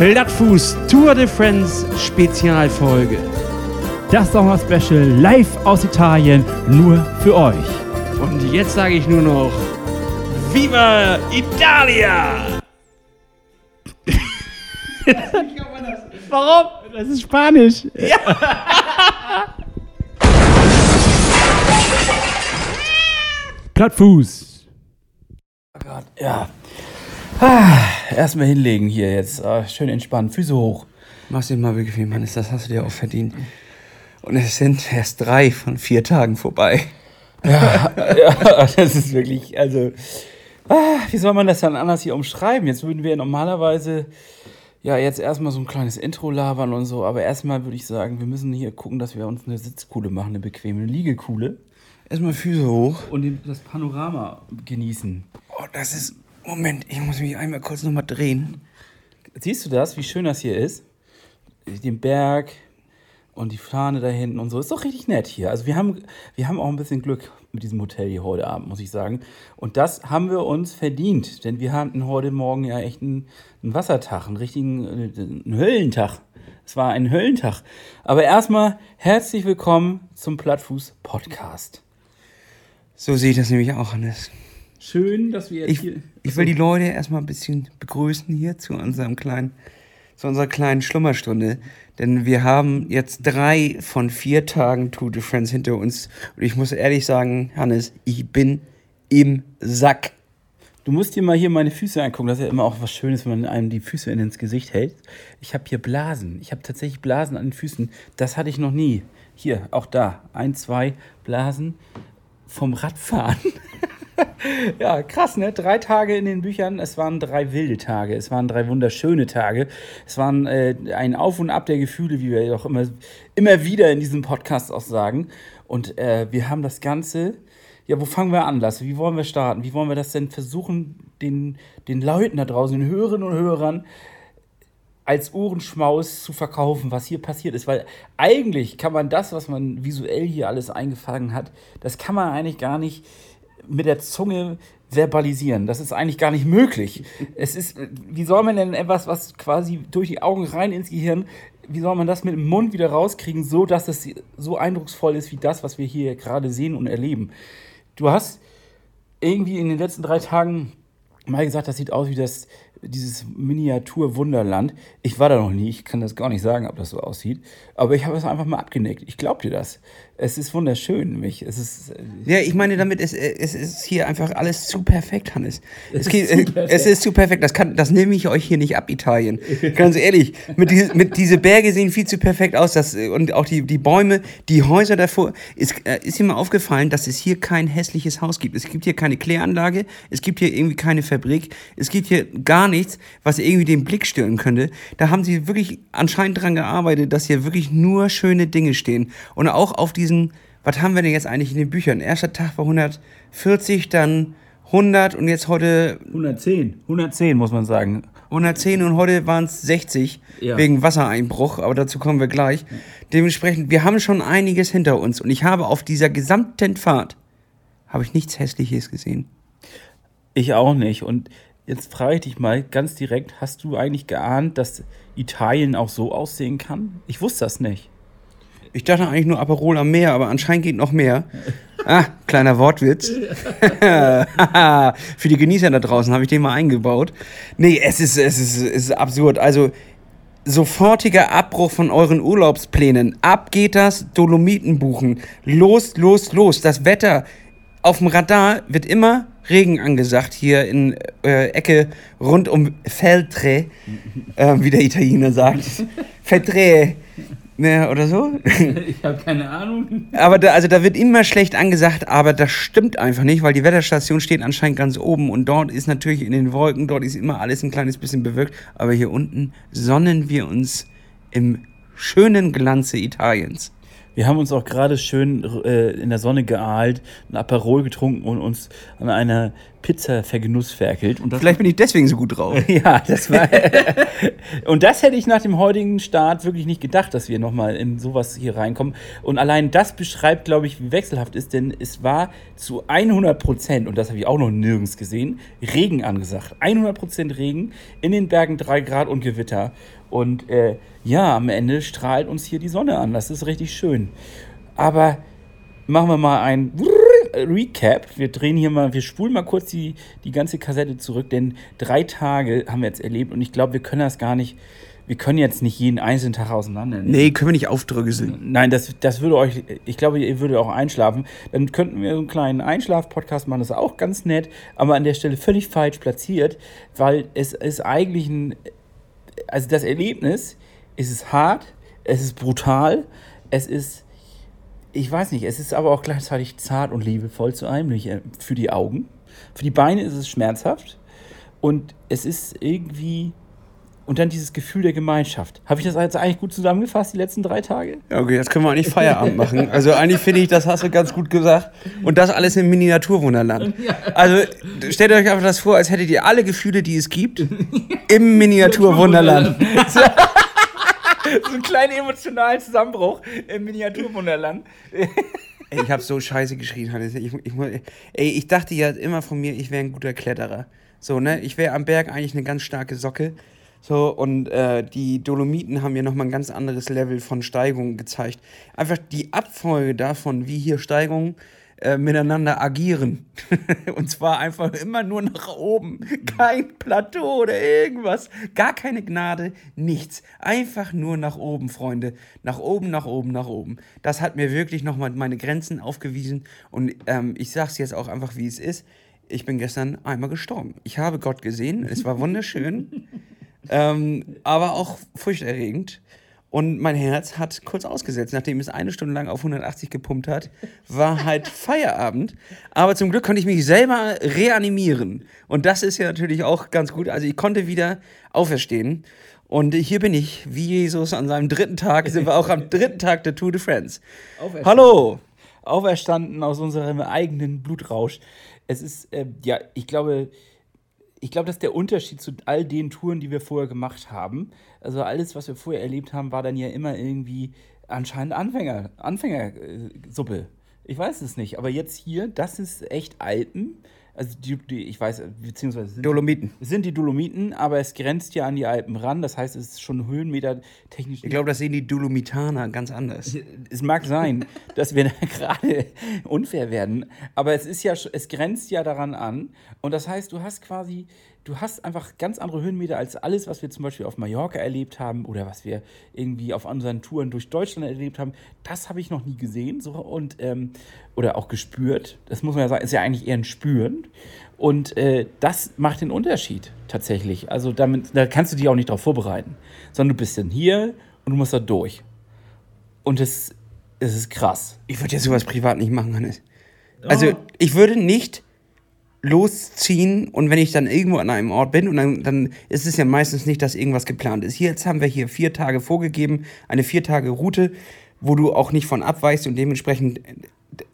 Plattfuß Tour de France Spezialfolge. Das Sommer-Special live aus Italien, nur für euch. Und jetzt sage ich nur noch: Viva Italia! Warum? Das ist Spanisch. Plattfuß. Oh Gott, ja. Ah, Erstmal hinlegen hier jetzt. Ah, schön entspannen. Füße hoch. Mach's dir mal bequem, Hannes, das hast du dir auch verdient. Und es sind erst drei von vier Tagen vorbei. Ja, ja das ist wirklich, also, ah, wie soll man das dann anders hier umschreiben? Jetzt würden wir normalerweise, ja, jetzt erstmal so ein kleines Intro labern und so, aber erstmal würde ich sagen, wir müssen hier gucken, dass wir uns eine Sitzkuhle machen, eine bequeme Liegekuhle. Erstmal Füße hoch. Und das Panorama genießen. Oh, das ist. Moment, ich muss mich einmal kurz nochmal drehen. Siehst du das, wie schön das hier ist? Den Berg und die Fahne da hinten und so. Ist doch richtig nett hier. Also wir haben, wir haben auch ein bisschen Glück mit diesem Hotel hier heute Abend, muss ich sagen. Und das haben wir uns verdient, denn wir hatten heute Morgen ja echt einen, einen Wassertag, einen richtigen einen Höllentag. Es war ein Höllentag. Aber erstmal herzlich willkommen zum Plattfuß Podcast. So sehe ich das nämlich auch, Hannes. Schön, dass wir jetzt Ich, hier. ich will die Leute erstmal ein bisschen begrüßen hier zu unserem kleinen, zu unserer kleinen Schlummerstunde. Denn wir haben jetzt drei von vier Tagen Tour de France hinter uns. Und ich muss ehrlich sagen, Hannes, ich bin im Sack. Du musst dir mal hier meine Füße angucken. Das ist ja immer auch was Schönes, wenn man einem die Füße ins Gesicht hält. Ich habe hier Blasen. Ich habe tatsächlich Blasen an den Füßen. Das hatte ich noch nie. Hier, auch da. Ein, zwei Blasen vom Radfahren. ja, krass, ne? Drei Tage in den Büchern. Es waren drei wilde Tage. Es waren drei wunderschöne Tage. Es waren äh, ein Auf und Ab der Gefühle, wie wir doch immer, immer wieder in diesem Podcast auch sagen. Und äh, wir haben das Ganze. Ja, wo fangen wir an, Lasse? Wie wollen wir starten? Wie wollen wir das denn versuchen, den, den Leuten da draußen, den Hörerinnen und Hörern, als Ohrenschmaus zu verkaufen, was hier passiert ist. Weil eigentlich kann man das, was man visuell hier alles eingefangen hat, das kann man eigentlich gar nicht mit der Zunge verbalisieren. Das ist eigentlich gar nicht möglich. Es ist, wie soll man denn etwas, was quasi durch die Augen rein ins Gehirn, wie soll man das mit dem Mund wieder rauskriegen, so dass es so eindrucksvoll ist wie das, was wir hier gerade sehen und erleben? Du hast irgendwie in den letzten drei Tagen mal gesagt, das sieht aus wie das, dieses Miniatur-Wunderland. Ich war da noch nie, ich kann das gar nicht sagen, ob das so aussieht. Aber ich habe es einfach mal abgenickt. Ich glaube dir das. Es ist wunderschön, nämlich. Es ist. äh, Ja, ich meine damit, es, es ist hier einfach alles zu perfekt, Hannes. Es, ist geht, zu perfekt. es ist zu perfekt. Das, kann, das nehme ich euch hier nicht ab, Italien. Ganz ehrlich, mit, diese, mit diese Berge sehen viel zu perfekt aus. Das, und auch die, die Bäume, die Häuser davor. Ist, äh, ist dir mal aufgefallen, dass es hier kein hässliches Haus gibt. Es gibt hier keine Kläranlage, es gibt hier irgendwie keine Fabrik, es gibt hier gar nichts, was irgendwie den Blick stören könnte. Da haben sie wirklich anscheinend dran gearbeitet, dass hier wirklich nur schöne Dinge stehen. Und auch auf diesen, was haben wir denn jetzt eigentlich in den Büchern? Erster Tag war 140, dann 100 und jetzt heute 110. 110, muss man sagen. 110 und heute waren es 60 Ja. wegen Wassereinbruch, aber dazu kommen wir gleich. Dementsprechend, wir haben schon einiges hinter uns und ich habe auf dieser gesamten Fahrt habe ich nichts Hässliches gesehen. Ich auch nicht. Und jetzt frage ich dich mal ganz direkt: Hast du eigentlich geahnt, dass Italien auch so aussehen kann? Ich wusste das nicht. Ich dachte eigentlich nur Aperol am Meer, aber anscheinend geht noch mehr. Ah, kleiner Wortwitz. Für die Genießer da draußen habe ich den mal eingebaut. Nee, es ist, es ist, es ist absurd. Also, sofortiger Abbruch von euren Urlaubsplänen. Ab geht das, Dolomiten buchen. Los, los, los. Das Wetter auf dem Radar wird immer Regen angesagt hier in äh, Ecke rund um Feltre, äh, wie der Italiener sagt. Feltre. Ne, oder so? Ich habe keine Ahnung. Aber da, also da wird immer schlecht angesagt, aber das stimmt einfach nicht, weil die Wetterstation steht anscheinend ganz oben und dort ist natürlich in den Wolken, dort ist immer alles ein kleines bisschen bewölkt, aber hier unten sonnen wir uns im schönen Glanze Italiens. Wir haben uns auch gerade schön äh, in der Sonne geahlt, ein Aperol getrunken und uns an einer Pizza vergenussferkelt. Und Vielleicht bin ich deswegen so gut drauf. ja, das war. und das hätte ich nach dem heutigen Start wirklich nicht gedacht, dass wir nochmal in sowas hier reinkommen. Und allein das beschreibt, glaube ich, wie wechselhaft ist, denn es war zu 100 Prozent, und das habe ich auch noch nirgends gesehen, Regen angesagt. 100 Prozent Regen, in den Bergen 3 Grad und Gewitter. Und äh, ja, am Ende strahlt uns hier die Sonne an. Das ist richtig schön. Aber machen wir mal ein Recap. Wir drehen hier mal, wir spulen mal kurz die, die ganze Kassette zurück, denn drei Tage haben wir jetzt erlebt und ich glaube, wir können das gar nicht, wir können jetzt nicht jeden einzelnen Tag auseinandernehmen. Nee, können wir nicht aufdröseln. Nein, das, das würde euch, ich glaube, ihr würdet auch einschlafen. Dann könnten wir so einen kleinen Einschlaf-Podcast machen, das ist auch ganz nett, aber an der Stelle völlig falsch platziert, weil es ist eigentlich ein, also das Erlebnis, es ist hart, es ist brutal, es ist, ich weiß nicht, es ist aber auch gleichzeitig zart und liebevoll zu einem, nämlich äh, für die Augen. Für die Beine ist es schmerzhaft und es ist irgendwie, und dann dieses Gefühl der Gemeinschaft. Habe ich das jetzt eigentlich gut zusammengefasst, die letzten drei Tage? Ja, okay, jetzt können wir eigentlich Feierabend machen. Also eigentlich finde ich, das hast du ganz gut gesagt. Und das alles im Miniaturwunderland. Also stellt euch einfach das vor, als hättet ihr alle Gefühle, die es gibt, im Miniaturwunderland. so einen kleinen emotionalen Zusammenbruch im Miniaturwunderland. Ey, ich habe so scheiße geschrien, Hannes. Ich, ich, ey, ich dachte ja immer von mir, ich wäre ein guter Kletterer. So, ne? Ich wäre am Berg eigentlich eine ganz starke Socke. So, und äh, die Dolomiten haben mir nochmal ein ganz anderes Level von Steigung gezeigt. Einfach die Abfolge davon, wie hier Steigungen äh, miteinander agieren. und zwar einfach immer nur nach oben. Kein Plateau oder irgendwas. Gar keine Gnade, nichts. Einfach nur nach oben, Freunde. Nach oben, nach oben, nach oben. Das hat mir wirklich nochmal meine Grenzen aufgewiesen. Und ähm, ich sag's jetzt auch einfach, wie es ist. Ich bin gestern einmal gestorben. Ich habe Gott gesehen. Es war wunderschön. ähm, aber auch furchterregend. Und mein Herz hat kurz ausgesetzt. Nachdem es eine Stunde lang auf 180 gepumpt hat, war halt Feierabend. Aber zum Glück konnte ich mich selber reanimieren. Und das ist ja natürlich auch ganz gut. Also ich konnte wieder auferstehen. Und hier bin ich, wie Jesus an seinem dritten Tag, sind wir auch am dritten Tag der Tour de France. Hallo! Auferstanden aus unserem eigenen Blutrausch. Es ist, äh, ja, ich glaube, ich glaube, das ist der Unterschied zu all den Touren, die wir vorher gemacht haben. Also alles, was wir vorher erlebt haben, war dann ja immer irgendwie anscheinend Anfänger, Anfängersuppe. Ich weiß es nicht, aber jetzt hier, das ist echt Alpen. Also die, die ich weiß, beziehungsweise sind, Dolomiten. es sind die Dolomiten, aber es grenzt ja an die Alpen ran. Das heißt, es ist schon Höhenmeter technisch. Ich glaube, das sehen die Dolomitaner ganz anders. Es mag sein, dass wir da gerade unfair werden, aber es ist ja, es grenzt ja daran an. Und das heißt, du hast quasi, du hast einfach ganz andere Höhenmeter als alles, was wir zum Beispiel auf Mallorca erlebt haben oder was wir irgendwie auf unseren Touren durch Deutschland erlebt haben. Das habe ich noch nie gesehen so, und, ähm, oder auch gespürt. Das muss man ja sagen, ist ja eigentlich eher ein Spüren. Und äh, das macht den Unterschied tatsächlich. Also damit, da kannst du dich auch nicht darauf vorbereiten, sondern du bist dann hier und du musst da durch. Und es, es ist krass. Ich würde ja sowas privat nicht machen, Hannes. Also, ich würde nicht losziehen und wenn ich dann irgendwo an einem Ort bin und dann, dann ist es ja meistens nicht, dass irgendwas geplant ist. Hier, jetzt haben wir hier vier Tage vorgegeben, eine vier Tage Route, wo du auch nicht von abweichst und dementsprechend äh,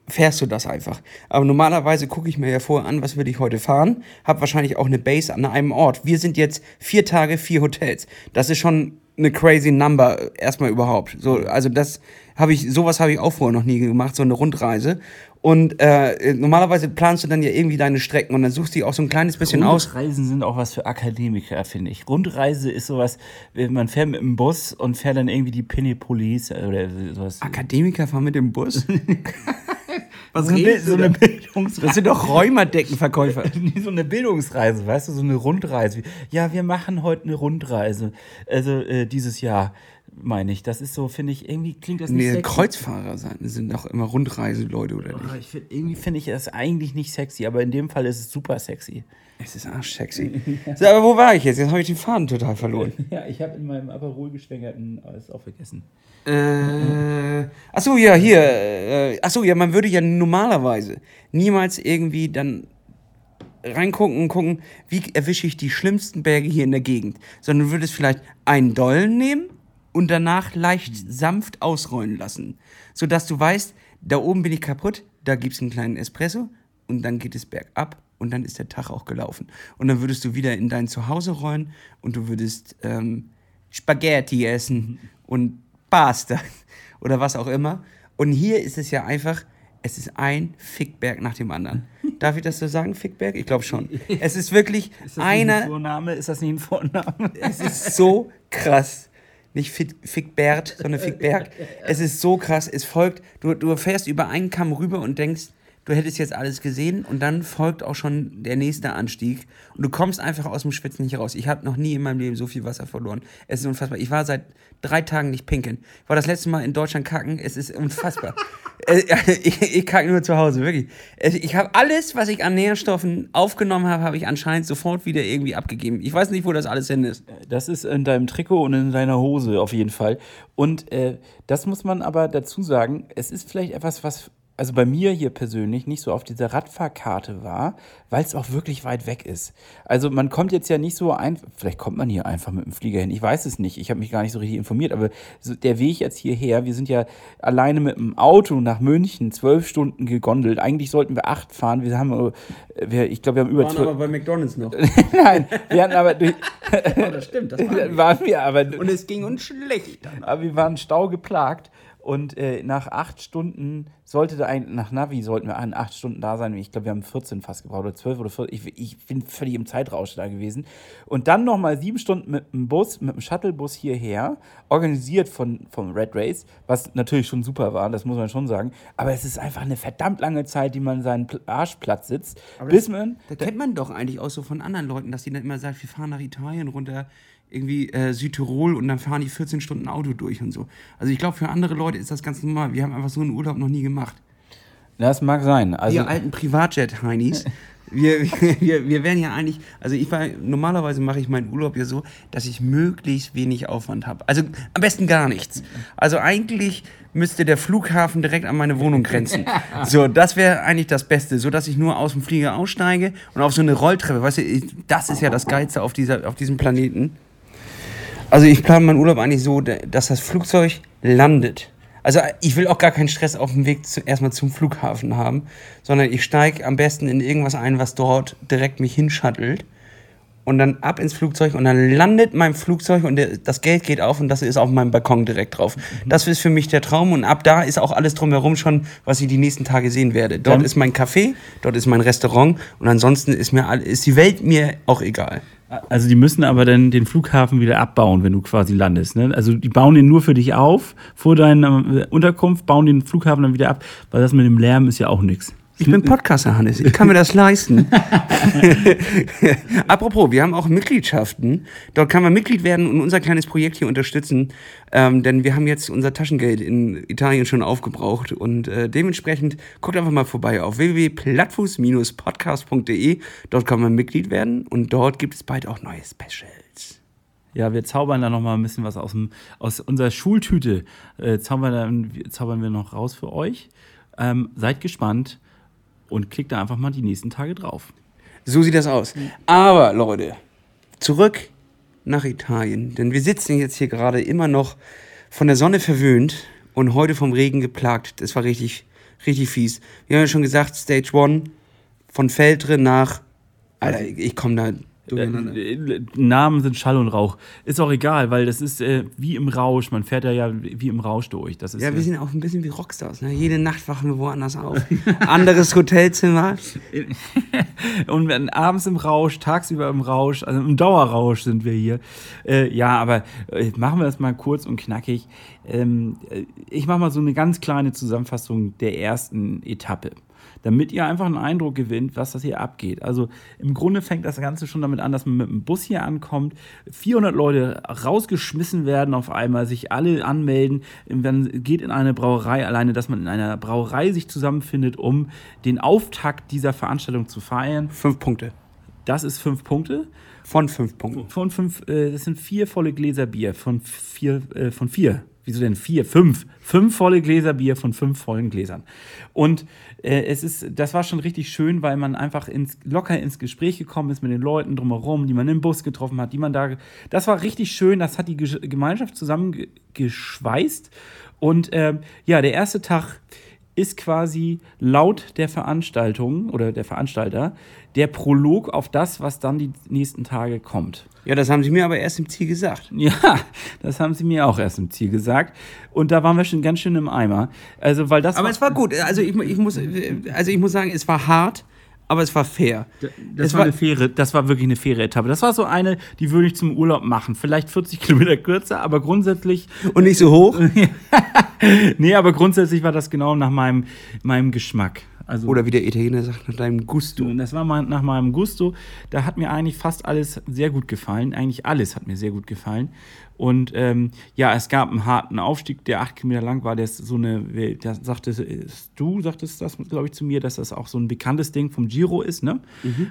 fährst du das einfach. Aber normalerweise gucke ich mir ja vorher an, was will ich heute fahren, habe wahrscheinlich auch eine Base an einem Ort. Wir sind jetzt vier Tage, vier Hotels. Das ist schon eine crazy number erstmal überhaupt. So, also das habe ich, sowas habe ich auch vorher noch nie gemacht, so eine Rundreise. Und äh, normalerweise planst du dann ja irgendwie deine Strecken und dann suchst du die auch so ein kleines bisschen aus. Rundreisen sind auch was für Akademiker, finde ich. Rundreise ist sowas, man fährt mit dem Bus und fährt dann irgendwie die Pinnepolis oder sowas. Akademiker fahren mit dem Bus. Was so eine, so eine? Bildungsreise. Das sind doch Räumerdeckenverkäufer. so eine Bildungsreise, weißt du, so eine Rundreise. Ja, wir machen heute eine Rundreise. Also äh, dieses Jahr, meine ich. Das ist so, finde ich, irgendwie klingt das nicht Nee, sexy. Kreuzfahrer sein, das sind doch immer Rundreiseleute, oder Ah, nicht? Ich find, irgendwie finde ich es eigentlich nicht sexy, aber in dem Fall ist es super sexy. Es ist arschsexy. so, aber wo war ich jetzt? Jetzt habe ich den Faden total verloren. Ja, ich habe in meinem Aperol geschwängerten alles auch vergessen. Äh, achso, ja, hier. Äh, achso, ja, man würde ja normalerweise niemals irgendwie dann reingucken und gucken, wie erwische ich die schlimmsten Berge hier in der Gegend. Sondern du würdest vielleicht einen Dollen nehmen und danach leicht sanft ausrollen lassen. Sodass du weißt, da oben bin ich kaputt, da gibt es einen kleinen Espresso und dann geht es bergab und dann ist der Tag auch gelaufen. Und dann würdest du wieder in dein Zuhause rollen und du würdest ähm, Spaghetti essen und Pasta oder was auch immer. Und hier ist es ja einfach, es ist ein Fickberg nach dem anderen. Darf ich das so sagen, Fickberg? Ich glaube schon. Es ist wirklich Ist das nicht ein einer, Vorname? Ist das nicht ein Vorname? es ist so krass. Nicht Fick, Fickbert, sondern Fickberg. Es ist so krass. Es folgt, du, du fährst über einen Kamm rüber und denkst, du hättest jetzt alles gesehen und dann folgt auch schon der nächste Anstieg und du kommst einfach aus dem Schwitzen nicht raus. Ich habe noch nie in meinem Leben so viel Wasser verloren. Es ist unfassbar. Ich war seit drei Tagen nicht pinkeln. Ich war das letzte Mal in Deutschland kacken. Es ist unfassbar. Äh, ich, ich kacke nur zu Hause, wirklich. Ich habe alles, was ich an Nährstoffen aufgenommen habe, habe ich anscheinend sofort wieder irgendwie abgegeben. Ich weiß nicht, wo das alles hin ist. Das ist in deinem Trikot und in deiner Hose auf jeden Fall. Und äh, das muss man aber dazu sagen, es ist vielleicht etwas, was also bei mir hier persönlich nicht so auf dieser Radfahrkarte war, weil es auch wirklich weit weg ist. Also man kommt jetzt ja nicht so ein, vielleicht kommt man hier einfach mit dem Flieger hin. Ich weiß es nicht. Ich habe mich gar nicht so richtig informiert, aber so der Weg jetzt hierher, wir sind ja alleine mit dem Auto nach München zwölf Stunden gegondelt. Eigentlich sollten wir acht fahren. Wir haben, äh, wir, ich glaube, wir haben über zwölf. bei McDonalds noch. Nein, wir hatten aber durch, das stimmt, das waren wir aber Und es ging uns schlecht. aber wir waren Stau geplagt und äh, nach acht Stunden sollte da ein, nach Navi sollten wir in acht Stunden da sein. Ich glaube, wir haben 14 fast gebraucht oder 12 oder 14. Ich, ich bin völlig im Zeitrausch da gewesen. Und dann nochmal sieben Stunden mit dem Bus, mit dem Shuttlebus hierher, organisiert von, vom Red Race, was natürlich schon super war, das muss man schon sagen. Aber es ist einfach eine verdammt lange Zeit, die man seinen Pl- Arschplatz sitzt, bis man Da kennt man doch eigentlich auch so von anderen Leuten, dass die dann immer sagen, wir fahren nach Italien runter, irgendwie äh, Südtirol und dann fahren die 14 Stunden Auto durch und so. Also ich glaube, für andere Leute ist das ganz normal. Wir haben einfach so einen Urlaub noch nie gemacht. Das mag sein. Also, Wir alten Privatjet-Heinis, wir, wir, wir werden ja eigentlich, also ich war, normalerweise mache ich meinen Urlaub ja so, dass ich möglichst wenig Aufwand habe. Also am besten gar nichts. Also eigentlich müsste der Flughafen direkt an meine Wohnung grenzen. So, das wäre eigentlich das Beste, so dass ich nur aus dem Flieger aussteige und auf so eine Rolltreppe, weißt du, das ist ja das Geilste auf, dieser, auf diesem Planeten. Also ich plane meinen Urlaub eigentlich so, dass das Flugzeug landet. Also ich will auch gar keinen Stress auf dem Weg zu, erstmal zum Flughafen haben, sondern ich steige am besten in irgendwas ein, was dort direkt mich hinschattelt und dann ab ins Flugzeug und dann landet mein Flugzeug und der, das Geld geht auf und das ist auf meinem Balkon direkt drauf. Das ist für mich der Traum und ab da ist auch alles drumherum schon, was ich die nächsten Tage sehen werde. Dort Dann- ist mein Café, dort ist mein Restaurant und ansonsten ist mir ist die Welt mir auch egal. Also die müssen aber dann den Flughafen wieder abbauen, wenn du quasi landest. Ne? Also die bauen den nur für dich auf, vor deiner Unterkunft, bauen den Flughafen dann wieder ab, weil das mit dem Lärm ist ja auch nichts. Ich bin Podcaster, Hannes. Ich kann mir das leisten. Apropos, wir haben auch Mitgliedschaften. Dort kann man Mitglied werden und unser kleines Projekt hier unterstützen. Ähm, denn wir haben jetzt unser Taschengeld in Italien schon aufgebraucht. Und äh, dementsprechend guckt einfach mal vorbei auf www.plattfuß-podcast.de. Dort kann man Mitglied werden und dort gibt es bald auch neue Specials. Ja, wir zaubern da noch mal ein bisschen was aus, dem, aus unserer Schultüte. Äh, zaubern, dann, zaubern wir noch raus für euch. Ähm, seid gespannt und klickt da einfach mal die nächsten Tage drauf. So sieht das aus. Aber Leute, zurück nach Italien. Denn wir sitzen jetzt hier gerade immer noch von der Sonne verwöhnt und heute vom Regen geplagt. Das war richtig, richtig fies. Wir haben ja schon gesagt, Stage One von Feltre nach. Alter, ich, komme da. Äh, Namen sind Schall und Rauch. Ist auch egal, weil das ist äh, wie im Rausch. Man fährt da ja wie im Rausch durch. Das ist, Ja, wir äh, sind auch ein bisschen wie Rockstars. Ne? Jede Nacht wachen wir woanders auf. Anderes Hotelzimmer. Und wenn abends im Rausch, tagsüber im Rausch, also im Dauerrausch sind wir hier. Äh, ja, aber äh, machen wir das mal kurz und knackig. Ähm, äh, ich mache mal so eine ganz kleine Zusammenfassung der ersten Etappe. Damit ihr einfach einen Eindruck gewinnt, was das hier abgeht. Also im Grunde fängt das Ganze schon damit an, dass man mit dem Bus hier ankommt, 400 Leute rausgeschmissen werden auf einmal, sich alle anmelden, dann geht in eine Brauerei, alleine, dass man in einer Brauerei sich zusammenfindet, um den Auftakt dieser Veranstaltung zu feiern. Fünf Punkte. Das ist fünf Punkte. Von fünf Punkten. Von fünf, äh, das sind vier volle Gläser Bier. Von vier, äh, von vier. Wieso denn vier? Fünf. Fünf volle Gläser Bier von fünf vollen Gläsern. Und äh, es ist, das war schon richtig schön, weil man einfach ins, locker ins Gespräch gekommen ist mit den Leuten drumherum, die man im Bus getroffen hat, die man da. Das war richtig schön. Das hat die Ge- Gemeinschaft zusammengeschweißt. Und ähm, ja, der erste Tag ist quasi laut der Veranstaltung oder der Veranstalter der Prolog auf das, was dann die nächsten Tage kommt. Ja, das haben sie mir aber erst im Ziel gesagt. Ja, das haben sie mir auch erst im Ziel gesagt. Und da waren wir schon ganz schön im Eimer. Also, weil das Aber es war gut. Also ich, ich muss, also ich muss sagen, es war hart, aber es war fair. Das Es war, war- eine faire, das war wirklich eine faire Etappe. Das war so eine, die würde ich zum Urlaub machen. Vielleicht 40 Kilometer kürzer, aber grundsätzlich, Und nicht so hoch. nee, aber grundsätzlich war das genau nach meinem, meinem Geschmack. Also, Oder wie der Italiener sagt, nach deinem Gusto. Und das war mal nach meinem Gusto. Da hat mir eigentlich fast alles sehr gut gefallen. Eigentlich alles hat mir sehr gut gefallen. Und ähm, ja, es gab einen harten Aufstieg, der acht Kilometer lang war. Der ist so eine, da sagtest du, sagtest das, glaube ich, zu mir, dass das auch so ein bekanntes Ding vom Giro ist. Ne?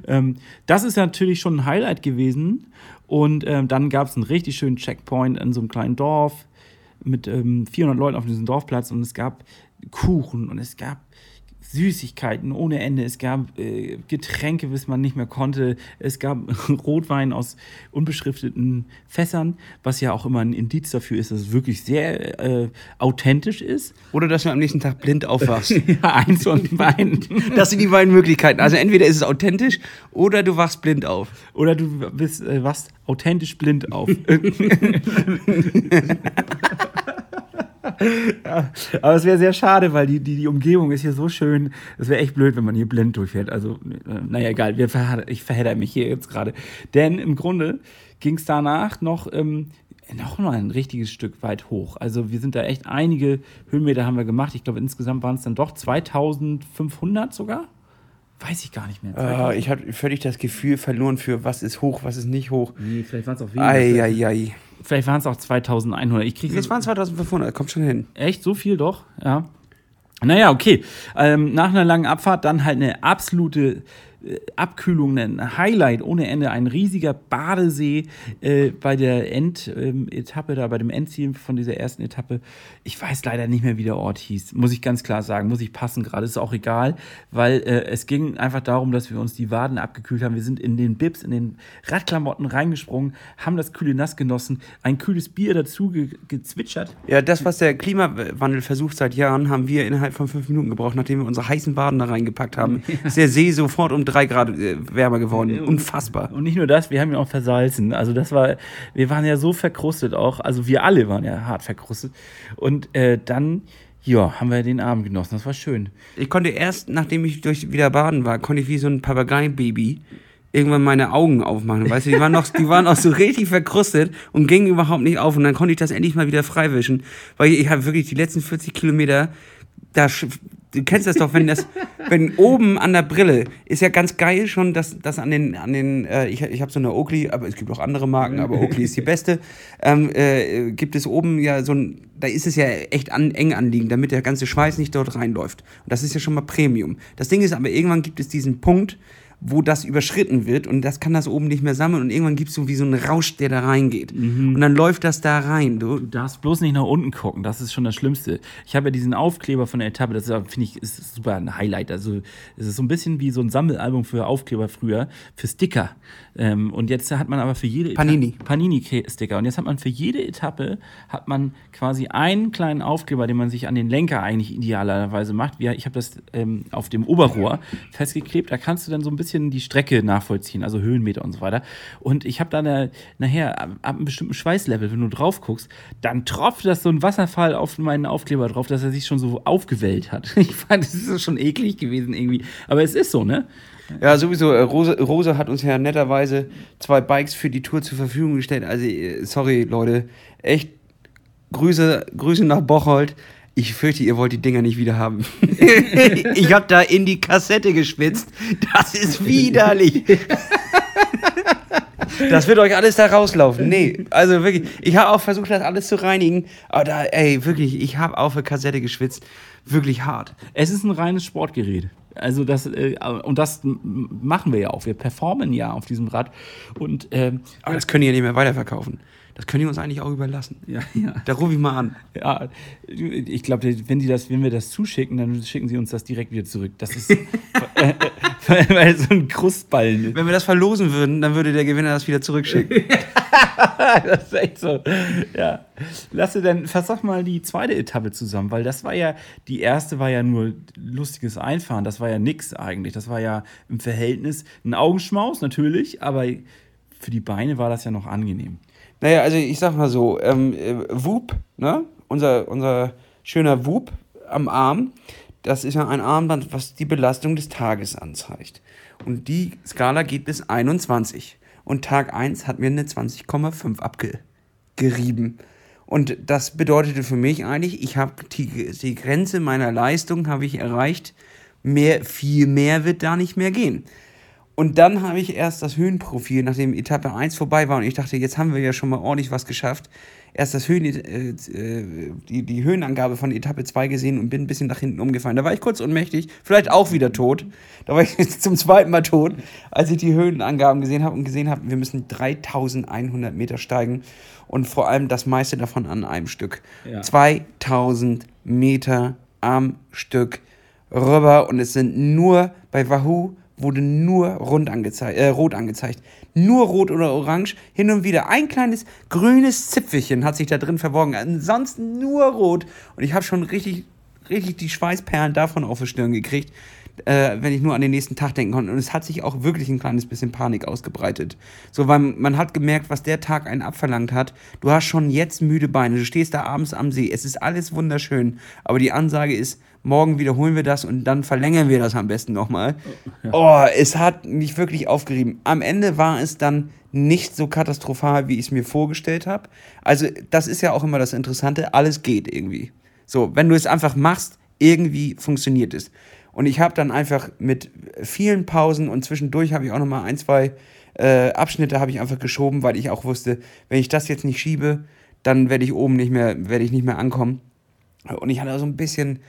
Ähm, das ist natürlich schon ein Highlight gewesen. Und ähm, dann gab es einen richtig schönen Checkpoint in so einem kleinen Dorf mit ähm, 400 Leuten auf diesem Dorfplatz und es gab Kuchen und es gab Süßigkeiten ohne Ende. Es gab äh, Getränke, bis man nicht mehr konnte. Es gab Rotwein aus unbeschrifteten Fässern, was ja auch immer ein Indiz dafür ist, dass es wirklich sehr äh, authentisch ist. Oder dass du am nächsten Tag blind aufwachst. ja, eins von beiden. Das sind die beiden Möglichkeiten. Also entweder ist es authentisch oder du wachst blind auf. Oder du bist, äh, wachst authentisch blind auf. Ja, aber es wäre sehr schade, weil die, die, die Umgebung ist hier so schön. Es wäre echt blöd, wenn man hier blind durchfährt. Also, äh, naja, egal. Wir verhedder, ich verhedder mich hier jetzt gerade. Denn im Grunde ging es danach noch, ähm, noch mal ein richtiges Stück weit hoch. Also wir sind da echt einige Höhenmeter haben wir gemacht. Ich glaube, insgesamt waren es dann doch 2500 sogar. Weiß ich gar nicht mehr. Äh, ich habe völlig das Gefühl verloren für was ist hoch, was ist nicht hoch. nee, vielleicht waren es auch weniger. Eieiei. Vielleicht waren es auch 2100. Ich kriege Es waren 2500, kommt schon hin. Echt so viel doch? Ja. Naja, okay. Ähm, nach einer langen Abfahrt dann halt eine absolute Abkühlung, ein Highlight ohne Ende, ein riesiger Badesee äh, bei der Endetappe, da bei dem Endziel von dieser ersten Etappe. Ich weiß leider nicht mehr, wie der Ort hieß. Muss ich ganz klar sagen, muss ich passen gerade, ist auch egal, weil äh, es ging einfach darum, dass wir uns die Waden abgekühlt haben. Wir sind in den Bibs, in den Radklamotten reingesprungen, haben das kühle Nass genossen, ein kühles Bier dazu ge gezwitschert. Ja, das, was der Klimawandel versucht seit Jahren, haben wir innerhalb von fünf Minuten gebraucht, nachdem wir unsere heißen Baden da reingepackt haben. Ist der See sofort um drei Grad äh, wärmer geworden. Unfassbar. Und nicht nur das, wir haben ihn auch versalzen. Also das war, wir waren ja so verkrustet auch, also wir alle waren ja hart verkrustet. Und äh, dann, ja, haben wir den Abend genossen. Das war schön. Ich konnte erst, nachdem ich durch wieder baden war, konnte ich wie so ein Papageibaby irgendwann meine Augen aufmachen. Weißt du, die waren noch, die waren auch so richtig verkrustet und gingen überhaupt nicht auf. Und dann konnte ich das endlich mal wieder freiwischen. Weil ich habe wirklich die letzten 40 Kilometer, da, du kennst das doch, wenn das, wenn oben an der Brille ist ja ganz geil schon, dass das an den, an den, äh, ich, ich habe so eine Oakley, aber es gibt auch andere Marken, aber Oakley ist die beste. Ähm, äh, gibt es oben ja so ein, da ist es ja echt an, eng anliegend, damit der ganze Schweiß nicht dort reinläuft. Und das ist ja schon mal Premium. Das Ding ist aber, irgendwann gibt es diesen Punkt, wo das überschritten wird und das kann das oben nicht mehr sammeln und irgendwann gibt es so wie so einen Rausch, der da reingeht. Und dann läuft das da rein. Du, Du darfst bloß nicht nach unten gucken, das ist schon das Schlimmste. Ich habe ja diesen Aufkleber von der Etappe, das finde ich, ist super ein Highlight. Also es ist so ein bisschen wie so ein Sammelalbum für Aufkleber früher, für Sticker. Ähm, und jetzt hat man aber für jede Panini. Panini-Sticker. Und jetzt hat man für jede Etappe hat man quasi einen kleinen Aufkleber, den man sich an den Lenker eigentlich idealerweise macht. Ich habe das ähm, auf dem Oberrohr festgeklebt. Da kannst du dann so ein bisschen die Strecke nachvollziehen, also Höhenmeter und so weiter. Und ich habe dann nachher ab, ab einem bestimmten Schweißlevel, wenn du drauf guckst, dann tropft das so ein Wasserfall auf meinen Aufkleber drauf, dass er sich schon so aufgewellt hat. Ich fand, das ist schon eklig gewesen irgendwie. Aber es ist so, ne? Ja, sowieso. äh, Rose, Rose hat uns ja netterweise zwei Bikes für die Tour zur Verfügung gestellt. Also, äh, sorry, Leute. Echt Grüße, Grüße nach Bocholt. Ich fürchte, ihr wollt die Dinger nicht wieder haben. ich habe da in die Kassette geschwitzt. Das ist widerlich. Das wird euch alles da rauslaufen. Nee, also wirklich. Ich habe auch versucht, das alles zu reinigen. Aber da, ey, wirklich, ich habe auf der Kassette geschwitzt. Wirklich hart. Es ist ein reines Sportgerät. Also das, äh, und das machen wir ja auch. Wir performen ja auf diesem Rad. Und ähm, Aber das könnt ihr nicht mehr weiterverkaufen. Das könnt ihr uns eigentlich auch überlassen. ja, ja. Da rufe ich mal an. Ja, ich glaube, wenn, die das, wenn wir das zuschicken, dann schicken sie uns das direkt wieder zurück. Das ist weil, so ein Krustballen ist. Wenn wir das verlosen würden, dann würde der Gewinner das wieder zurückschicken. das ist echt so. Ja. Lasse denn, versag mal die zweite Etappe zusammen, weil das war ja, die erste war ja nur lustiges Einfahren, das war ja nix eigentlich. Das war ja im Verhältnis ein Augenschmaus natürlich, aber für die Beine war das ja noch angenehm. Naja, also ich sag mal so, ähm, äh, Whoop, ne? Unser, unser schöner Whoop am Arm, das ist ja ein Armband, was die Belastung des Tages anzeigt. Und die Skala geht bis 21. Und Tag 1 hat mir eine 20,5 abgerieben. Und das bedeutete für mich eigentlich, ich habe die, die Grenze meiner Leistung habe ich erreicht. Mehr, viel mehr wird da nicht mehr gehen. Und dann habe ich erst das Höhenprofil, nachdem Etappe 1 vorbei war und ich dachte, jetzt haben wir ja schon mal ordentlich was geschafft, erst das Höhen, äh, äh, die, die Höhenangabe von Etappe 2 gesehen und bin ein bisschen nach hinten umgefallen. Da war ich kurz ohnmächtig, vielleicht auch wieder tot. Da war ich jetzt zum zweiten Mal tot, als ich die Höhenangaben gesehen habe und gesehen habe, wir müssen 3100 Meter steigen und vor allem das meiste davon an einem Stück. Ja. 2000 Meter am Stück rüber und es sind nur bei Wahoo wurde nur rund angezeigt, äh, rot angezeigt. Nur rot oder orange. Hin und wieder ein kleines grünes Zipfelchen hat sich da drin verborgen. Ansonsten nur rot. Und ich habe schon richtig, richtig die Schweißperlen davon auf die Stirn gekriegt, äh, wenn ich nur an den nächsten Tag denken konnte. Und es hat sich auch wirklich ein kleines bisschen Panik ausgebreitet. So, weil man hat gemerkt, was der Tag einen abverlangt hat. Du hast schon jetzt müde Beine. Du stehst da abends am See. Es ist alles wunderschön. Aber die Ansage ist, morgen wiederholen wir das und dann verlängern wir das am besten nochmal. Oh, es hat mich wirklich aufgerieben. Am Ende war es dann nicht so katastrophal, wie ich es mir vorgestellt habe. Also, das ist ja auch immer das Interessante. Alles geht irgendwie. So, wenn du es einfach machst, irgendwie funktioniert es. Und ich habe dann einfach mit vielen Pausen und zwischendurch habe ich auch nochmal ein, zwei äh, Abschnitte habe ich einfach geschoben, weil ich auch wusste, wenn ich das jetzt nicht schiebe, dann werde ich oben nicht mehr, werde ich nicht mehr ankommen. Und ich hatte so ein bisschen,